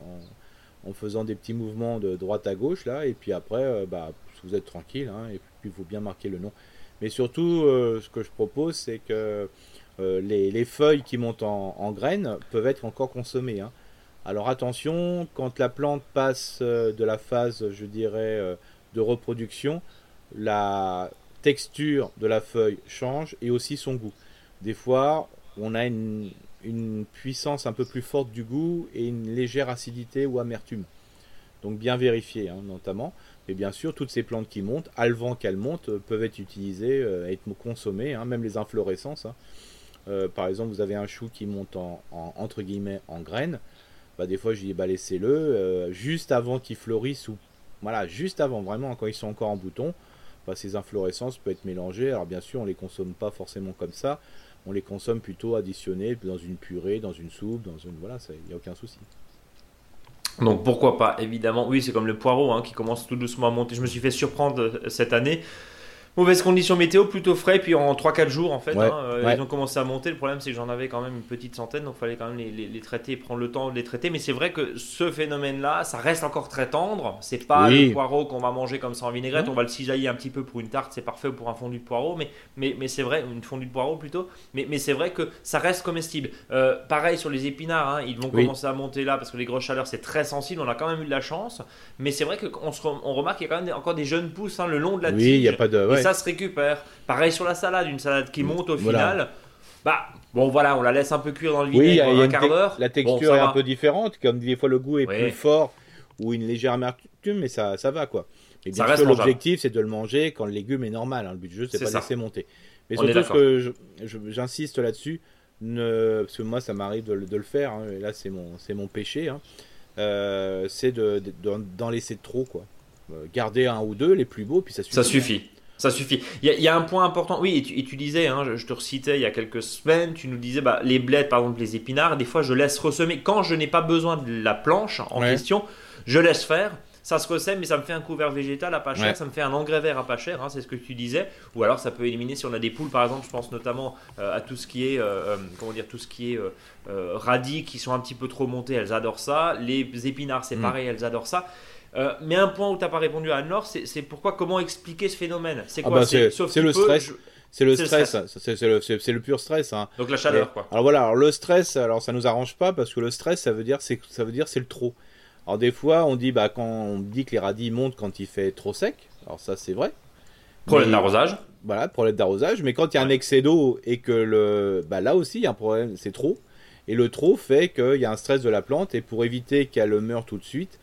en, faisant des petits mouvements de droite à gauche, là, et puis après, bah, vous êtes tranquille, et puis vous bien marquer le nom. Mais surtout, ce que je propose, c'est que euh, les, feuilles qui montent en, graines peuvent être encore consommées. Hein. Alors attention, quand la plante passe euh, de la phase, je dirais, euh, de reproduction, la texture de la feuille change et aussi son goût. Des fois, on a une, puissance un peu plus forte du goût et une légère acidité ou amertume. Donc bien vérifier, hein, notamment. Et bien sûr, toutes ces plantes qui montent, à vent qu'elles montent, peuvent être utilisées, être consommées, hein, même les inflorescences. Euh, par exemple, vous avez un chou qui monte en, entre guillemets en graines. Bah, des fois, je dis bah, laissez-le euh, juste avant qu'il fleurisse ou voilà, juste avant, vraiment quand ils sont encore en bouton. Bah, ces inflorescences peuvent être mélangées. Alors bien sûr, on les consomme pas forcément comme ça. On les consomme plutôt additionnés dans une purée, dans une soupe, dans une voilà, il n'y a aucun souci. Donc pourquoi pas, évidemment. Oui, c'est comme le poireau hein, qui commence tout doucement à monter. Je me suis fait surprendre euh, cette année. Mauvaise condition météo, plutôt frais, puis en 3-4 jours en fait, hein, euh, ils ont commencé à monter. Le problème c'est que j'en avais quand même une petite centaine, donc il fallait quand même les, traiter prendre le temps de les traiter. Mais c'est vrai que ce phénomène-là, ça reste encore très tendre. C'est pas le poireau qu'on va manger comme ça en vinaigrette, on va le cisailler un petit peu pour une tarte, c'est parfait pour un fondu de poireau, mais, mais, mais c'est vrai, une fondue de poireau plutôt, mais, mais c'est vrai que ça reste comestible. Euh, pareil sur les épinards, hein, ils vont commencer à monter là parce que les grosses chaleurs c'est très sensible, on a quand même eu de la chance, mais c'est vrai qu'on on remarque qu'il y a quand même encore des jeunes pousses hein, le long de la tige, y a pas de, et ça se récupère. Pareil sur la salade, une salade qui monte au final. Bah, bon voilà, on la laisse un peu cuire dans le vinaigre oui, un quart d'heure. La texture est un peu différente, comme des fois le goût est plus fort ou une légère amertume, mais ça, ça va quoi. Et bien sûr, l'objectif c'est de le manger quand le légume est normal. Hein. Le but du jeu c'est pas de laisser monter. Mais surtout ce que j'insiste là-dessus, ne... parce que moi ça m'arrive de, le faire, hein, et là c'est mon, mon péché, hein. euh, c'est d'en de, d'en laisser trop quoi. Euh, garder un ou deux les plus beaux, puis ça suffit. Ça suffit. Ça suffit. Il y, a un point important. Oui, et tu, disais, hein, je, te recitais il y a quelques semaines, tu nous disais, bah, les blettes, par exemple, les épinards, des fois je laisse ressemer. Quand je n'ai pas besoin de la planche en question, je laisse faire. Ça se ressème, mais ça me fait un couvert végétal à pas cher, ça me fait un engrais vert à pas cher, hein, c'est ce que tu disais. Ou alors ça peut éliminer si on a des poules, par exemple, je pense notamment euh, à tout ce qui est, euh, euh, comment dire, tout ce qui est radis qui sont un petit peu trop montés, elles adorent ça. Les épinards, c'est mm. pareil, elles adorent ça. Euh, mais un point où tu n'as pas répondu à Anne-Laure, c'est pourquoi, comment expliquer ce phénomène? C'est ah quoi bah, C'est le stress. C'est le stress, c'est le, pur stress. Hein. Donc la chaleur, quoi. Alors voilà, alors le stress, alors ça nous arrange pas parce que le stress, ça veut dire, c'est ça veut dire c'est le trop. Alors des fois, on dit bah quand on dit que les radis montent quand il fait trop sec, alors ça c'est vrai. Problème d'arrosage. Voilà, problème d'arrosage. Mais quand il y a un excès d'eau et que le, bah là aussi il y a un problème, c'est trop. Et le trop fait qu'il y a un stress de la plante et pour éviter qu'elle meure tout de suite,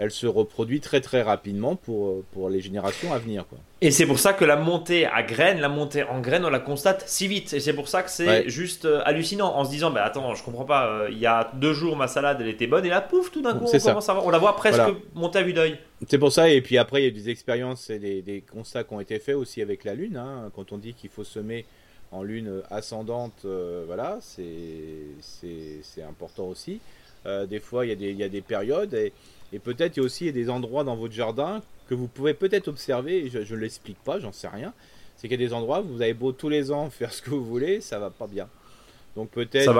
elle se reproduit très très rapidement pour, pour les générations à venir. Quoi. Et c'est pour ça que la montée à graines, la montée en graines, on la constate si vite. Et c'est pour ça que c'est juste euh, hallucinant en se disant, bah attends, je comprends pas, euh, il y a deux jours ma salade elle était bonne et là pouf, tout d'un coup on commence à voir, on la voit presque monter à vue d'œil. C'est pour ça, et puis après il y a des expériences et des, constats qui ont été faits aussi avec la Lune. Hein. quand on dit qu'il faut semer en Lune ascendante, euh, voilà, c'est important aussi. des fois il y, a des, il y a des périodes et et peut-être il y a aussi des endroits dans votre jardin que vous pouvez peut-être observer, je ne l'explique pas, j'en sais rien. C'est qu'il y a des endroits où vous avez beau tous les ans faire ce que vous voulez, ça va pas bien. Donc peut-être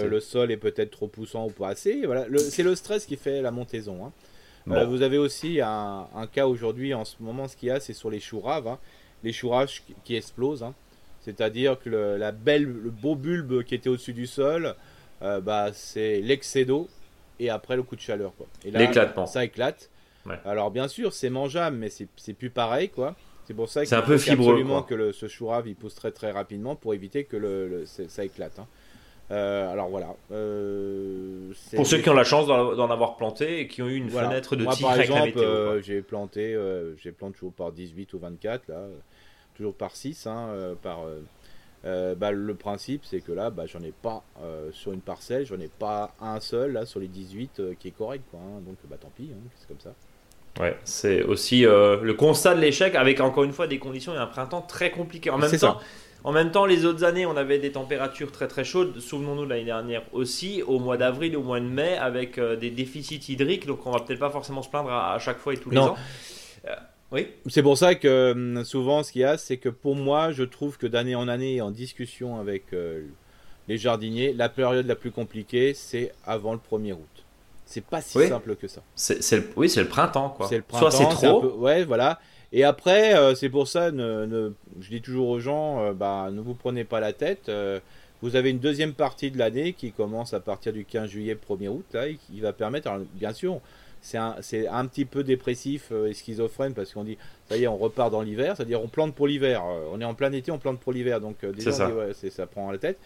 que le sol est peut-être trop poussant ou pas assez. Voilà, c'est le stress qui fait la montaison. Hein. Euh, vous avez aussi un, cas aujourd'hui, en ce moment, ce qu'il y a, c'est sur les choux raves, hein. les choux raves qui explosent. Hein. C'est-à-dire que le, la belle, le beau bulbe qui était au-dessus du sol, euh, bah, c'est l'excès d'eau et après le coup de chaleur. L'éclatement. Ça éclate. Alors bien sûr, c'est mangeable, mais c'est plus pareil. quoi. C'est pour ça qu'il faut absolument que le, ce chou rave il pousse très très rapidement pour éviter que le, ça éclate. Hein. Euh, alors voilà. Euh, pour ceux qui ont la chance d'en avoir planté et qui ont eu une fenêtre de Moi, par exemple, euh, j'ai planté, j'ai planté toujours par 18 ou 24 là, toujours par 6 hein, par. Bah, le principe c'est que là bah, j'en ai pas sur une parcelle j'en ai pas un seul là sur les 18 qui est correct quoi hein. donc bah tant pis hein, c'est comme ça Ouais, c'est aussi le constat de l'échec avec encore une fois des conditions et un printemps très compliqué. En même temps, en même temps, les autres années, on avait des températures très très chaudes. Souvenons-nous de l'année dernière aussi, au mois d'avril, au mois de mai, avec euh, des déficits hydriques. Donc, on va peut-être pas forcément se plaindre à, chaque fois et tous les ans. Oui. C'est pour ça que hum, souvent, ce qu'il y a, c'est que pour moi, je trouve que d'année en année, en discussion avec euh, les jardiniers, la période la plus compliquée, c'est avant le 1er août. C'est pas si simple que ça. C'est, oui, c'est le printemps, quoi. C'est le printemps. Soit c'est trop. ouais, voilà. Et après, euh, c'est pour ça, ne, je dis toujours aux gens, euh, bah, ne vous prenez pas la tête. Vous avez une deuxième partie de l'année qui commence à partir du 15 juillet, 1er août, là, et qui va permettre, bien sûr, c'est un, un, petit peu dépressif et schizophrène parce qu'on dit, ça y est, on repart dans l'hiver, c'est-à-dire on plante pour l'hiver. on est en plein été, on plante pour l'hiver, donc déjà, ça. ça prend la tête.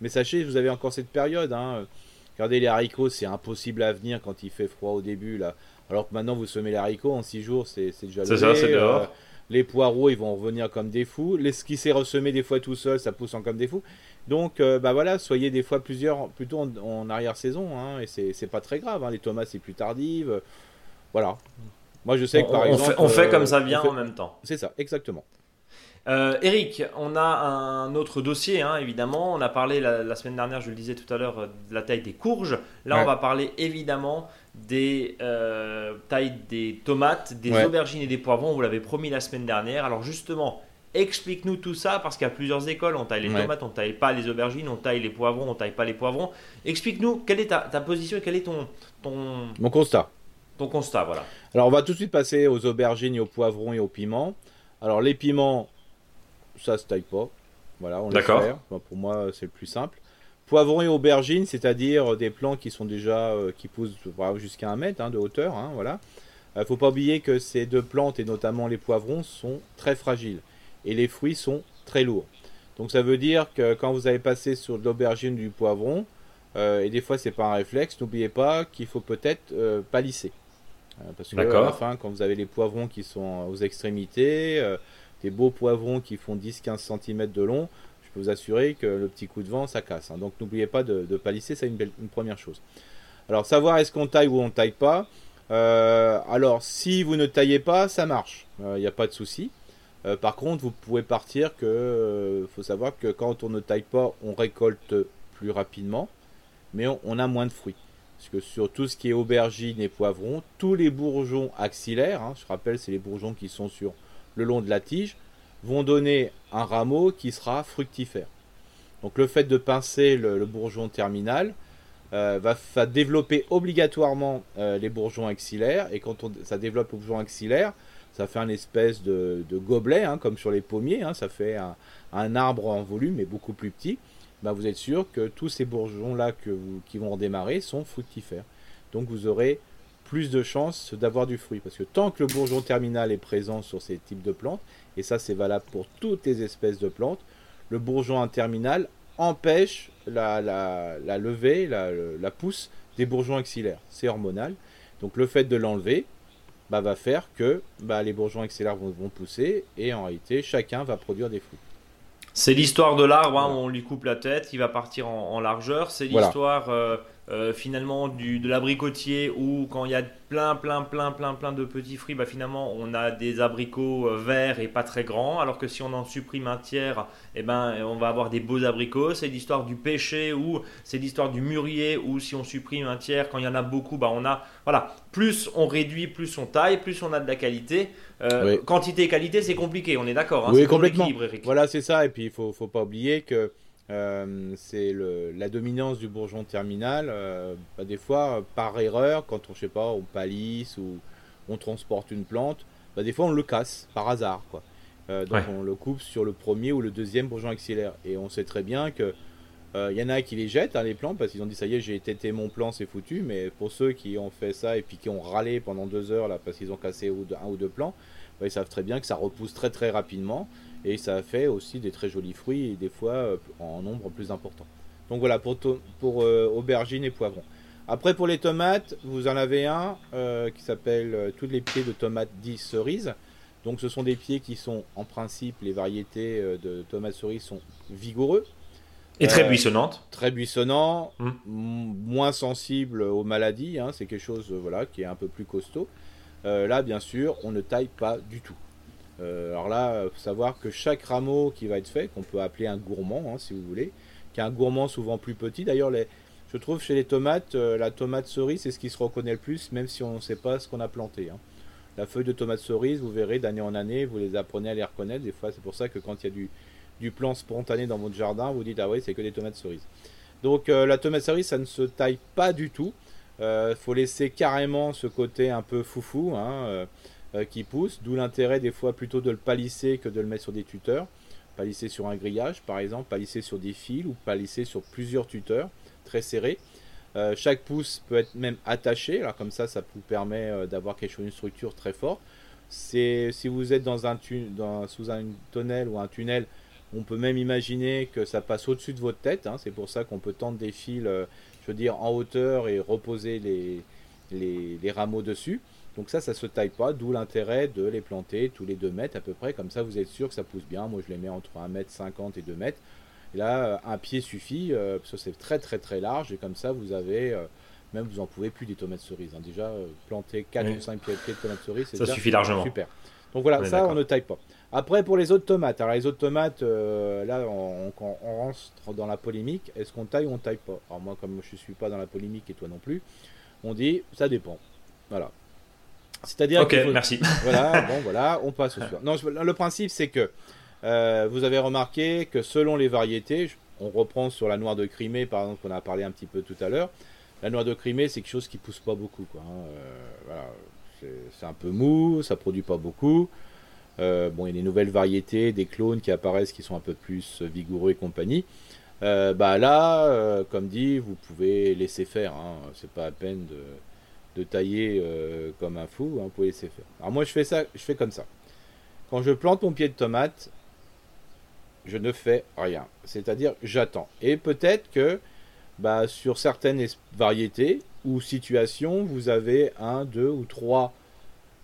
Mais sachez, vous avez encore cette période. Hein, regardez les haricots, c'est impossible à venir quand il fait froid au début, là. Alors que maintenant, vous semez les haricots en 6 jours, c'est déjà C'est ça, c'est dehors. Euh, les poireaux, ils vont revenir comme des fous. Les, ce qui s'est ressemé des fois tout seul, ça pousse en comme des fous. Donc, euh, bah voilà, soyez des fois plusieurs, plutôt en, arrière-saison, hein, et c'est pas très grave. Hein. Les tomates, c'est plus tardive. voilà. Moi, je sais que par on exemple. Fait, on fait comme euh, ça vient en même temps. C'est ça, exactement. Euh, Eric, on a un autre dossier, hein, évidemment. On a parlé la, semaine dernière, je le disais tout à l'heure, de la taille des courges. Là, on va parler évidemment des euh, tailles des tomates, des aubergines et des poivrons. Vous l'avez promis la semaine dernière. Alors justement, explique-nous tout ça parce qu'il y a plusieurs écoles. On taille les tomates, on taille pas les aubergines, on taille les poivrons, on taille pas les poivrons. Explique-nous quelle est ta, position et quel est ton, ton... Mon constat. Ton constat, voilà. Alors on va tout de suite passer aux aubergines et aux poivrons et aux piments. Alors les piments, ça se taille pas. Voilà, on laisse faire. pour moi, c'est le plus simple. Poivrons et aubergines, c'est-à-dire des plants qui sont déjà euh, qui poussent jusqu'à un mètre hein, de hauteur. Hein, voilà. Euh, faut pas oublier que ces deux plantes et notamment les poivrons sont très fragiles et les fruits sont très lourds. Donc ça veut dire que quand vous avez passé sur l'aubergine du poivron, euh, et des fois c'est pas un réflexe, n'oubliez pas qu'il faut peut-être palisser. parce que à la fin, quand vous avez les poivrons qui sont aux extrémités, des beaux poivrons qui font 10-15 cm de long, vous assurer que le petit coup de vent, ça casse. Hein. Donc n'oubliez pas de, palisser, c'est une, une, première chose. Alors savoir est-ce qu'on taille ou on taille pas. Euh, alors si vous ne taillez pas, ça marche, il euh, n'y a pas de souci. Euh, par contre, vous pouvez partir que faut savoir que quand on ne taille pas, on récolte plus rapidement, mais on, a moins de fruits. Parce que sur tout ce qui est aubergine et poivrons, tous les bourgeons axillaires, hein, je rappelle, c'est les bourgeons qui sont sur le long de la tige vont donner un rameau qui sera fructifère. Donc le fait de pincer le, bourgeon terminal euh, va, développer obligatoirement euh, les bourgeons axillaires. Et quand ça développe le bourgeon axillaire, ça fait un espèce de, gobelet, hein, comme sur les pommiers. Hein. ça fait un, arbre en volume, mais beaucoup plus petit. Ben, vous êtes sûr que tous ces bourgeons-là qui vont redémarrer sont fructifères. Donc vous aurez plus de chances d'avoir du fruit. Parce que tant que le bourgeon terminal est présent sur ces types de plantes, et ça c'est valable pour toutes les espèces de plantes, le bourgeon terminal empêche la, la, levée, la, la, pousse des bourgeons axillaires. C'est hormonal. Donc le fait de l'enlever bah, va faire que bah, les bourgeons axillaires vont, pousser et en réalité chacun va produire des fruits. C'est l'histoire de l'arbre, hein, on lui coupe la tête, il va partir en, largeur. C'est l'histoire euh, euh, finalement du, de l'abricotier où quand il y a plein plein plein plein plein de petits fruits bah finalement on a des abricots euh, verts et pas très grands. Alors que si on en supprime un tiers eh ben on va avoir des beaux abricots. C'est l'histoire du pêcher ou c'est l'histoire du mûrier où si on supprime un tiers quand il y en a beaucoup bah on a voilà. Plus on réduit plus on taille plus on a de la qualité. Euh, quantité et qualité c'est compliqué. On est d'accord hein, oui complètement. voilà c'est ça. Et puis il faut faut pas oublier que c'est la dominance du bourgeon terminal. Bah, des fois, par erreur, quand on, je sais pas, on palisse ou on transporte une plante, bah, des fois on le casse par hasard. Quoi. donc on le coupe sur le premier ou le deuxième bourgeon axillaire. Et on sait très bien que il euh, y en a qui les jettent, hein, les plans, parce qu'ils ont dit ça y est, j'ai tété mon plan, c'est foutu. Mais pour ceux qui ont fait ça et puis qui ont râlé pendant deux heures là, parce qu'ils ont cassé un ou deux plans, bah, ils savent très bien que ça repousse très très rapidement et ça fait aussi des très jolis fruits et des fois euh, en nombre plus important. Donc voilà pour, pour euh, aubergines et poivrons. Après pour les tomates, vous en avez un qui s'appelle tous les pieds de tomates 10 cerises. Donc ce sont des pieds qui sont en principe les variétés de tomates cerises sont vigoureux. Et très euh, buissonnante. Très buissonnant, hmm. moins sensible aux maladies. Hein, c'est quelque chose euh, voilà, qui est un peu plus costaud. Euh, là, bien sûr, on ne taille pas du tout. Alors là, il faut savoir que chaque rameau qui va être fait, qu'on peut appeler un gourmand, hein, si vous voulez, qui est un gourmand souvent plus petit. D'ailleurs, je trouve chez les tomates, la tomate cerise, c'est ce qui se reconnaît le plus, même si on ne sait pas ce qu'on a planté. Hein. La feuille de tomate cerise, vous verrez, d'année en année, vous les apprenez à les reconnaître. Des fois, c'est pour ça que quand il y a du, du plan spontané dans votre jardin, vous dites ah oui c'est que des tomates cerises. Donc euh, la tomate cerise ça ne se taille pas du tout. Il euh, faut laisser carrément ce côté un peu foufou hein, euh, qui pousse, d'où l'intérêt des fois plutôt de le palisser que de le mettre sur des tuteurs. Palisser sur un grillage par exemple, palisser sur des fils ou palisser sur plusieurs tuteurs très serrés. chaque pouce peut être même attaché, comme ça ça vous permet d'avoir quelque une structure très forte. Si vous êtes dans un sous un tunnel ou un tunnel, on peut même imaginer que ça passe au-dessus de votre tête. Hein. C'est pour ça qu'on peut tendre des fils, euh, je veux en hauteur et reposer les, rameaux dessus. Donc ça, ça se taille pas, d'où l'intérêt de les planter tous les 2 mètres à peu près. Comme ça, vous êtes sûr que ça pousse bien. Moi, je les mets entre 1 mètre 50 et 2 mètres. Et là, euh, un pied suffit, euh, parce que c'est très très très large. Et comme ça, vous avez, même vous en pouvez plus des tomates cerises. Hein. Déjà, planter 4 ou 5 pieds, de tomates cerises, c'est suffit largement. Super. Donc voilà, ça, on ne taille pas. Après, pour les autres tomates, alors les autres tomates, euh, là, on, rentre dans la polémique. Est-ce qu'on taille ou on taille pas? Alors moi, comme je suis pas dans la polémique et toi non plus, on dit ça dépend. Voilà. C'est-à-dire. Ok, merci. Voilà, bon, voilà, on passe au suivant. Non, le principe, c'est que euh, vous avez remarqué que selon les variétés, on reprend sur la noire de Crimée, par exemple, qu'on a parlé un petit peu tout à l'heure. La noire de Crimée, c'est quelque chose qui pousse pas beaucoup. Quoi, hein. euh, voilà, c'est un peu mou, ça produit pas beaucoup. Euh, bon, il y a des nouvelles variétés, des clones qui apparaissent qui sont un peu plus vigoureux et compagnie. Euh, bah là, euh, comme dit, vous pouvez laisser faire. Hein. C'est pas à peine de, tailler comme un fou. Hein. Vous pouvez laisser faire. Alors moi, je fais ça, je fais comme ça. Quand je plante mon pied de tomate, je ne fais rien. C'est-à-dire, j'attends. Et peut-être que bah, sur certaines variétés ou situations, vous avez un, deux ou trois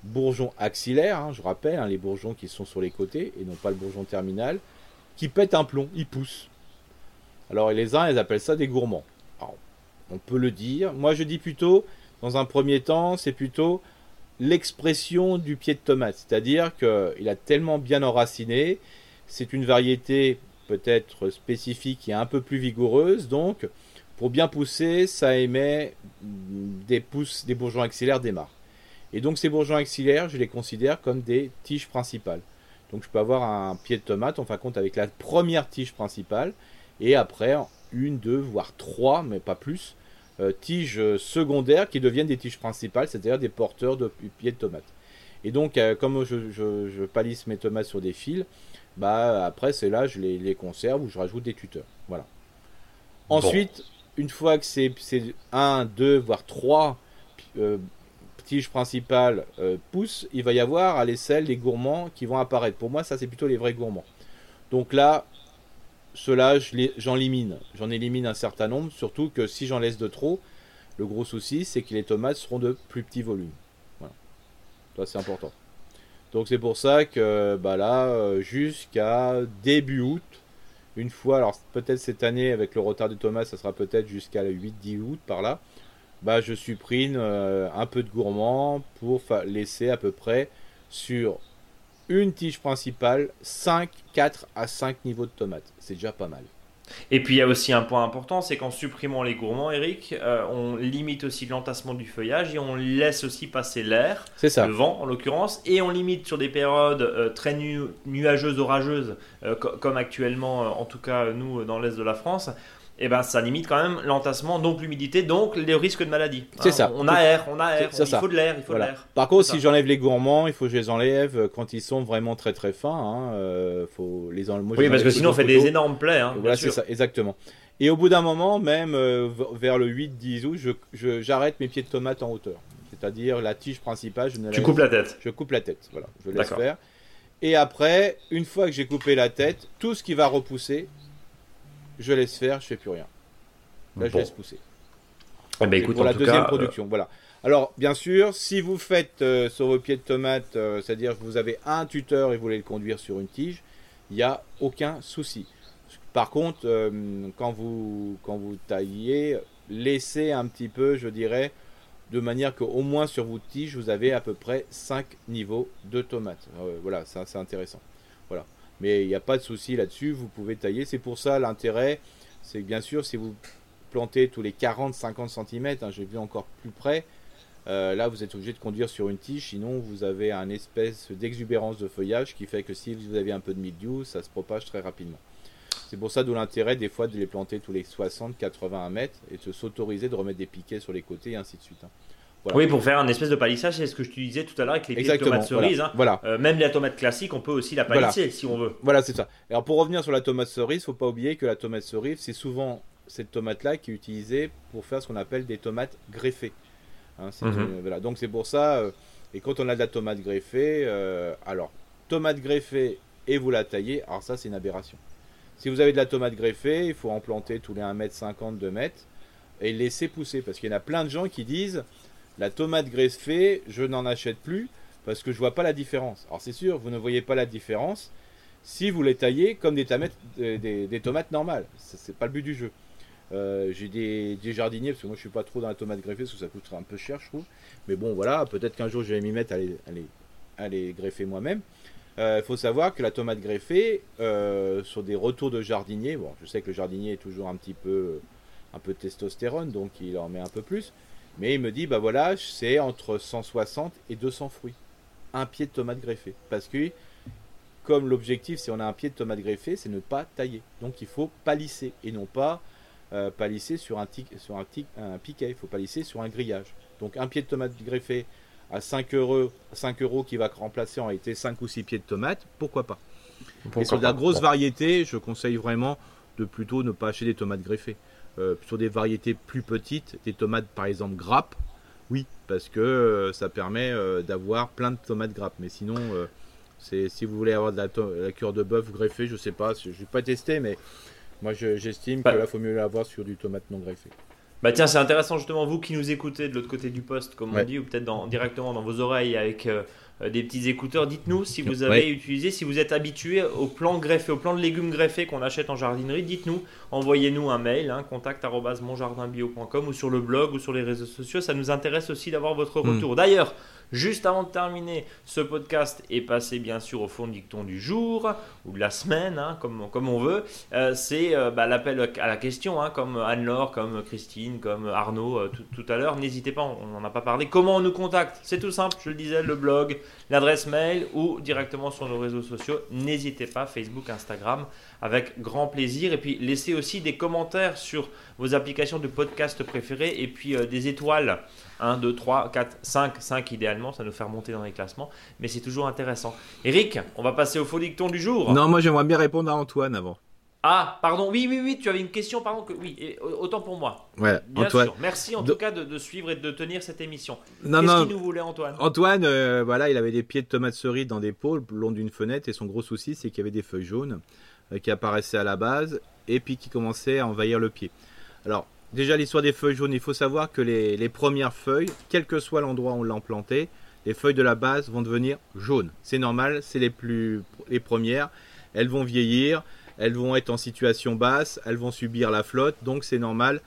bourgeons axillaires, hein, je rappelle, hein, les bourgeons qui sont sur les côtés et non pas le bourgeon terminal, qui pètent un plomb, ils poussent. Alors les uns, ils appellent ça des gourmands. on peut le dire. Moi, je dis plutôt, dans un premier temps, c'est plutôt l'expression du pied de tomate. C'est-à-dire qu'il a tellement bien enraciné, c'est une variété peut-être spécifique et un peu plus vigoureuse, donc pour bien pousser, ça émet des pousses, des bourgeons axillaires mares. Et donc ces bourgeons axillaires, je les considère comme des tiges principales. Donc je peux avoir un pied de tomate, en fin de compte, avec la première tige principale, et après une, deux, voire trois, mais pas plus, tiges secondaires qui deviennent des tiges principales, c'est-à-dire des porteurs de pieds de tomate. Et donc, euh, comme je, palisse mes tomates sur des fils, bah après c'est là je les, conserve ou je rajoute des tuteurs. Voilà. Ensuite, une fois que c'est un, deux, voire trois euh, tige principale euh, pousse, il va y avoir à l'aisselle les gourmands qui vont apparaître. Pour moi, ça c'est plutôt les vrais gourmands. Donc là, ceux-là, j'en élimine. J'en élimine un certain nombre, surtout que si j'en laisse de trop, le gros souci, c'est que les tomates seront de plus petit volume. Voilà. Ça, c'est important. Donc c'est pour ça que bah là, euh, jusqu'à début août, une fois, alors peut-être cette année avec le retard des tomates, ça sera peut-être jusqu'à le 8-10 août par là bah, je supprime euh, un peu de gourmand pour laisser à peu près sur une tige principale 5, 4 à 5 niveaux de tomates. C'est déjà pas mal. Et puis il y a aussi un point important, c'est qu'en supprimant les gourmands, Eric, euh, on limite aussi l'entassement du feuillage et on laisse aussi passer l'air, le vent en l'occurrence, et on limite sur des périodes euh, très nuageuses, orageuses, euh, comme actuellement, en tout cas nous dans l'est de la France, eh ben ça limite quand même l'entassement, donc l'humidité, donc les risques de maladie. C'est hein, ça. On air, on aère, il faut de l'air, il faut de l'air. Par contre, si j'enlève les gourmands, il faut que je les enlève quand ils sont vraiment très très fins. Hein, euh, faut les enlèver. oui, parce que sinon on fait des énormes plaies. Hein, voilà, c'est ça, exactement. Et au bout d'un moment, même euh, vers le 8-10 août, j'arrête je, mes pieds de tomate en hauteur. C'est-à-dire la tige principale. Je ne tu coupes la tête. Je coupe la tête, voilà. Je laisse faire. Et après, une fois que j'ai coupé la tête, tout ce qui va repousser, je laisse faire, je fais plus rien. Là, je laisse pousser. Eh ben, écoute, pour la deuxième euh, production, voilà. Alors, bien sûr, si vous faites euh, sur vos pieds de tomate, euh, c'est-à-dire que vous avez un tuteur et vous voulez le conduire sur une tige, il n'y a aucun souci. Par contre, quand, vous, quand vous taillez, laissez un petit peu, je dirais, de manière qu'au moins sur vos tiges, vous avez à peu près 5 niveaux de tomates. voilà, ça c'est intéressant. Mais il n'y a pas de souci là-dessus, vous pouvez tailler. C'est pour ça l'intérêt, c'est bien sûr, si vous plantez tous les 40-50 cm, hein, j'ai vu encore plus près, euh, là vous êtes obligé de conduire sur une tige, sinon vous avez un espèce d'exubérance de feuillage qui fait que si vous avez un peu de mildiou, ça se propage très rapidement. C'est pour ça d'où l'intérêt des fois de les planter tous les 60-80 mètres et de s'autoriser de remettre des piquets sur les côtés et ainsi de suite. Hein. Oui, pour faire un espèce de palissage, c'est ce que je te disais tout à l'heure avec les de tomates cerises. Voilà. Hein. Euh, même la tomate classique, on peut aussi la palisser si on veut. Voilà, c'est ça. Alors pour revenir sur la tomate cerise, faut pas oublier que la tomate cerise, c'est souvent cette tomate-là qui est utilisée pour faire ce qu'on appelle des tomates greffées. Hein, mhm. voilà. Donc c'est pour ça, euh, et quand on a de la tomate greffée, euh, alors tomate greffée et vous la taillez, alors ça c'est une aberration. Si vous avez de la tomate greffée, il faut en planter tous les 1m50, 2 m et laisser pousser. Parce qu'il y en a plein de gens qui disent la tomate greffée, je n'en achète plus parce que je vois pas la différence. Alors c'est sûr, vous ne voyez pas la différence si vous les taillez comme des, tomates, des, tomates normales. C'est pas le but du jeu. Euh, j'ai des, jardiniers, parce que moi je suis pas trop dans la tomate greffée, parce que ça coûterait un peu cher, je trouve. Mais bon, voilà, peut-être qu'un jour je vais m'y mettre à les, greffer moi-même. Il euh, faut savoir que la tomate greffée, euh, sur des retours de jardinier, bon, je sais que le jardinier est toujours un petit peu, un peu testostérone, donc il en met un peu plus. Mais il me dit, bah voilà, c'est entre 160 et 200 fruits. Un pied de tomate greffée. Parce que, comme l'objectif, si on a un pied de tomate greffée, c'est ne pas tailler. Donc il faut palisser et non pas euh, palisser sur, un, sur un, un, piquet. Il faut palisser sur un grillage. Donc un pied de tomate greffée à 5 euros, 5 euros qui va remplacer en réalité 5 ou 6 pieds de tomate, pourquoi pas? Et sur de la grosse variété, je conseille vraiment de plutôt ne pas acheter des tomates greffées. Euh, sur des variétés plus petites, des tomates par exemple grappes, oui, parce que euh, ça permet euh, d'avoir plein de tomates grappes. Mais sinon, si vous voulez avoir de la, cure de bœuf greffée, je sais pas, je n'ai pas testé, mais moi j'estime qu'il faut mieux l'avoir sur du tomate non greffée. Bah tiens, c'est intéressant justement vous qui nous écoutez de l'autre côté du poste, comme on dit, ou peut-être directement dans vos oreilles avec euh, des petits écouteurs. Dites-nous si vous avez utilisé, si vous êtes habitué au plan greffé, au plan de légumes greffés qu'on achète en jardinerie. Dites-nous, envoyez-nous un mail, hein, contact@monjardinbio.com ou sur le blog ou sur les réseaux sociaux. Ça nous intéresse aussi d'avoir votre hmm. retour. D'ailleurs, Juste avant de terminer, ce podcast est passé bien sûr au fond du dicton du jour ou de la semaine, hein, comme, comme on veut. Euh, c'est euh, bah, l'appel à la question, hein, comme Anne-Laure, comme Christine, comme Arnaud euh, tout, à l'heure. N'hésitez pas, on n'en a pas parlé. Comment on nous contacte? C'est tout simple, je le disais, le blog, l'adresse mail ou directement sur nos réseaux sociaux. N'hésitez pas, Facebook, Instagram, avec grand plaisir. Et puis laissez aussi des commentaires sur vos applications de podcast préférées et puis des étoiles. 1, 2, 3, 4, 5, 5 idéalement, ça nous fait remonter dans les classements, mais c'est toujours intéressant. Eric, on va passer au faux dicton du jour. Non, moi j'aimerais bien répondre à Antoine avant. Ah, pardon, oui, oui, oui, tu avais une question, pardon, que oui, autant pour moi. Ouais, bien Antoine. Merci en tout cas de, suivre et de tenir cette émission. Non, Qu'est-ce qu'il nous voulait, Antoine? Antoine, euh, voilà, il avait des pieds de tomates cerises dans des pots le long d'une fenêtre et son gros souci, c'est qu'il y avait des feuilles jaunes euh, qui apparaissaient à la base et puis qui commençaient à envahir le pied. Alors, Déjà, l'histoire des feuilles jaunes, il faut savoir que les, premières feuilles, quel que soit l'endroit où on l'a planté, les feuilles de la base vont devenir jaunes. C'est normal, c'est les, plus, les premières. Elles vont vieillir, elles vont être en situation basse, elles vont subir la flotte, donc c'est normal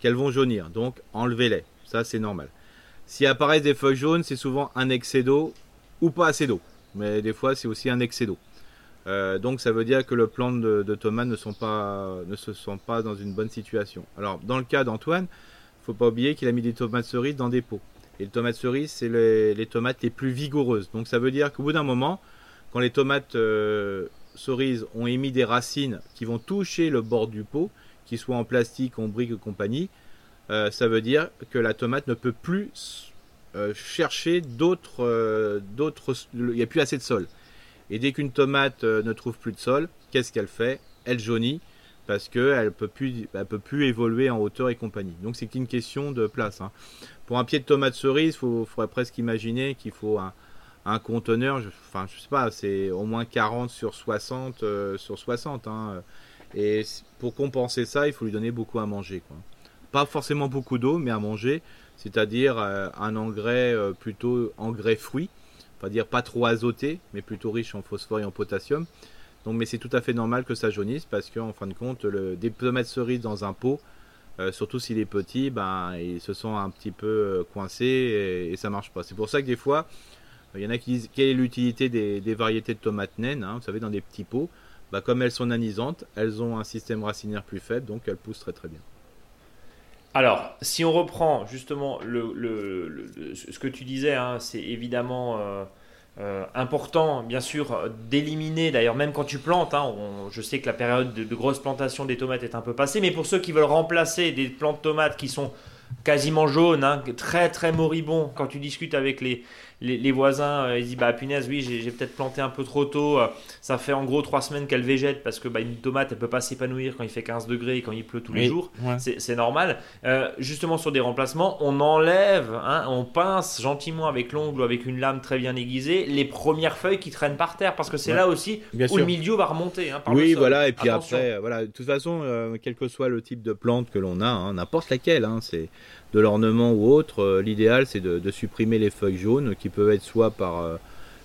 qu'elles vont jaunir. Donc enlevez-les, ça c'est normal. Si apparaissent des feuilles jaunes, c'est souvent un excès d'eau ou pas assez d'eau. Mais des fois, c'est aussi un excès d'eau. Euh, donc ça veut dire que le plant de, sont pas, ne se sont pas dans une bonne situation. Alors dans le cas d'Antoine, faut pas oublier qu'il a mis des tomates cerises dans des pots. Et les tomates cerises, c'est les, tomates les plus vigoureuses. Donc ça veut dire qu'au bout d'un moment, quand les tomates euh, cerises ont émis des racines qui vont toucher le bord du pot, qu'ils soient en plastique, en briques et compagnie, euh, ça veut dire que la tomate ne peut plus chercher d'autres Il n'y a plus assez de sol. Et dès qu'une tomate euh, ne trouve plus de sol, qu'est-ce qu'elle fait? Elle jaunit parce qu'elle ne peut, plus, peut plus évoluer en hauteur et compagnie. Donc c'est qu'une question de place. Hein. Pour un pied de tomate cerise, il faudrait presque imaginer qu'il faut un, conteneur, je, enfin je sais pas, c'est au moins 40 sur 60 euh, sur 60. Hein. Et pour compenser ça, il faut lui donner beaucoup à manger. Pas forcément beaucoup d'eau, mais à manger, c'est-à-dire euh, un engrais plutôt engrais fruit pas dire pas trop azoté, mais plutôt riche en phosphore et en potassium. Donc, mais c'est tout à fait normal que ça jaunisse parce qu'en fin de compte, le, des tomates cerises dans un pot, euh, surtout s'il est petit, ben, ils se sont un petit peu euh, coincés et, ça marche pas. C'est pour ça que des fois, il y en a qui disent quelle est l'utilité des, variétés de tomates naines, hein, vous savez, dans des petits pots? Bah, comme elles sont nanisantes, elles ont un système racinaire plus faible, donc elles poussent très très bien. Alors, si on reprend justement ce que tu disais, hein, c'est évidemment euh, euh, important, bien sûr, d'éliminer, d'ailleurs même quand tu plantes, hein, je sais que la période de, grosse plantation des tomates est un peu passée, mais pour ceux qui veulent remplacer des plantes de tomates qui sont quasiment jaunes, hein, très très moribonds, quand tu discutes avec les, les, voisins, euh, ils disent bah punaise, oui, j'ai peut-être planté un peu trop tôt. Euh, ça fait en gros trois semaines qu'elle végète parce que bah, une tomate, elle peut pas s'épanouir quand il fait 15 degrés et quand il pleut tous les jours. C'est normal. Euh, justement, sur des remplacements, on enlève, hein, on pince gentiment avec l'ongle ou avec une lame très bien aiguisée les premières feuilles qui traînent par terre parce que c'est là aussi où le milieu va remonter. Hein, oui, voilà. Et puis après, voilà, de toute façon, quel que soit le type de plante que l'on a, hein, n'importe laquelle, c'est de l'ornement ou autre, euh, l'idéal c'est de, supprimer les feuilles jaunes qui peuvent être soit par euh,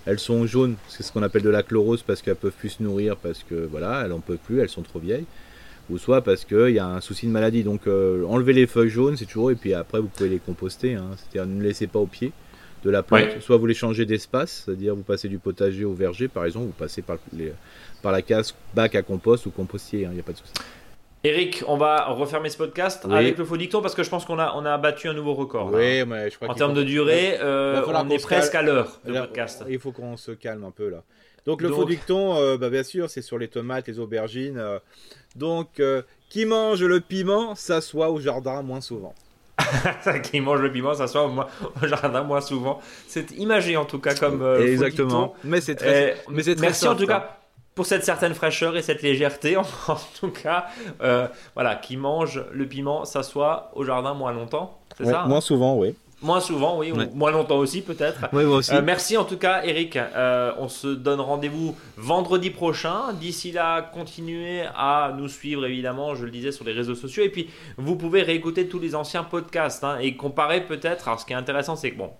elles sont jaunes, c'est ce qu'on appelle de la chlorose parce qu'elles peuvent plus se nourrir parce que voilà, elles en peuvent plus, elles sont trop vieilles, ou soit parce qu'il y a un souci de maladie. Donc euh, enlever les feuilles jaunes, c'est toujours et puis après vous pouvez les composter, hein. c'est-à-dire ne laissez pas au pied de la plante. Soit vous les changez d'espace, c'est-à-dire vous passez du potager au verger par exemple, vous passez par, par la case bac à compost ou compostier, il hein, n'y a pas de souci. Eric, on va refermer ce podcast avec le faux dicton parce que je pense qu'on a, on a battu un nouveau record. Oui, mais je crois En termes de durée, euh, on est presque à l'heure de podcast. Il faut qu'on se calme un peu là. Donc le faux dicton, euh, bah, bien sûr, c'est sur les tomates, les aubergines. Euh. donc, qui mange le piment s'assoit au jardin moins souvent. qui mange le piment s'assoit au, jardin moins souvent. C'est imagé en tout cas comme. Exactement. Mais c'est très, mais c'est très Merci en tout cas pour cette certaine fraîcheur et cette légèreté, en, tout cas, euh, voilà, qui mange le piment s'assoit au jardin moins longtemps, c'est ça Moins souvent, oui. Moins souvent, oui, moins longtemps aussi peut-être. Oui, moi aussi. Euh, merci en tout cas, Eric. Euh, on se donne rendez-vous vendredi prochain. D'ici là, continuez à nous suivre évidemment, je le disais, sur les réseaux sociaux. Et puis, vous pouvez réécouter tous les anciens podcasts hein, et comparer peut-être. Alors, ce qui est intéressant, c'est que bon,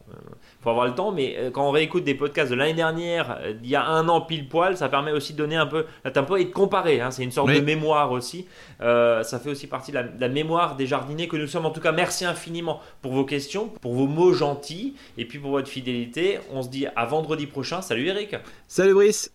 faut avoir le temps, mais euh, quand on réécoute des podcasts de l'année dernière, euh, il y a un an pile poil, ça permet aussi de donner un peu la tempo et de comparer. Hein. c'est une sorte de mémoire aussi. Euh, ça fait aussi partie de la, mémoire des jardiniers que nous sommes. En tout cas, merci infiniment pour vos questions, pour vos mots gentils et puis pour votre fidélité. On se dit à vendredi prochain. Salut Eric. Salut Brice.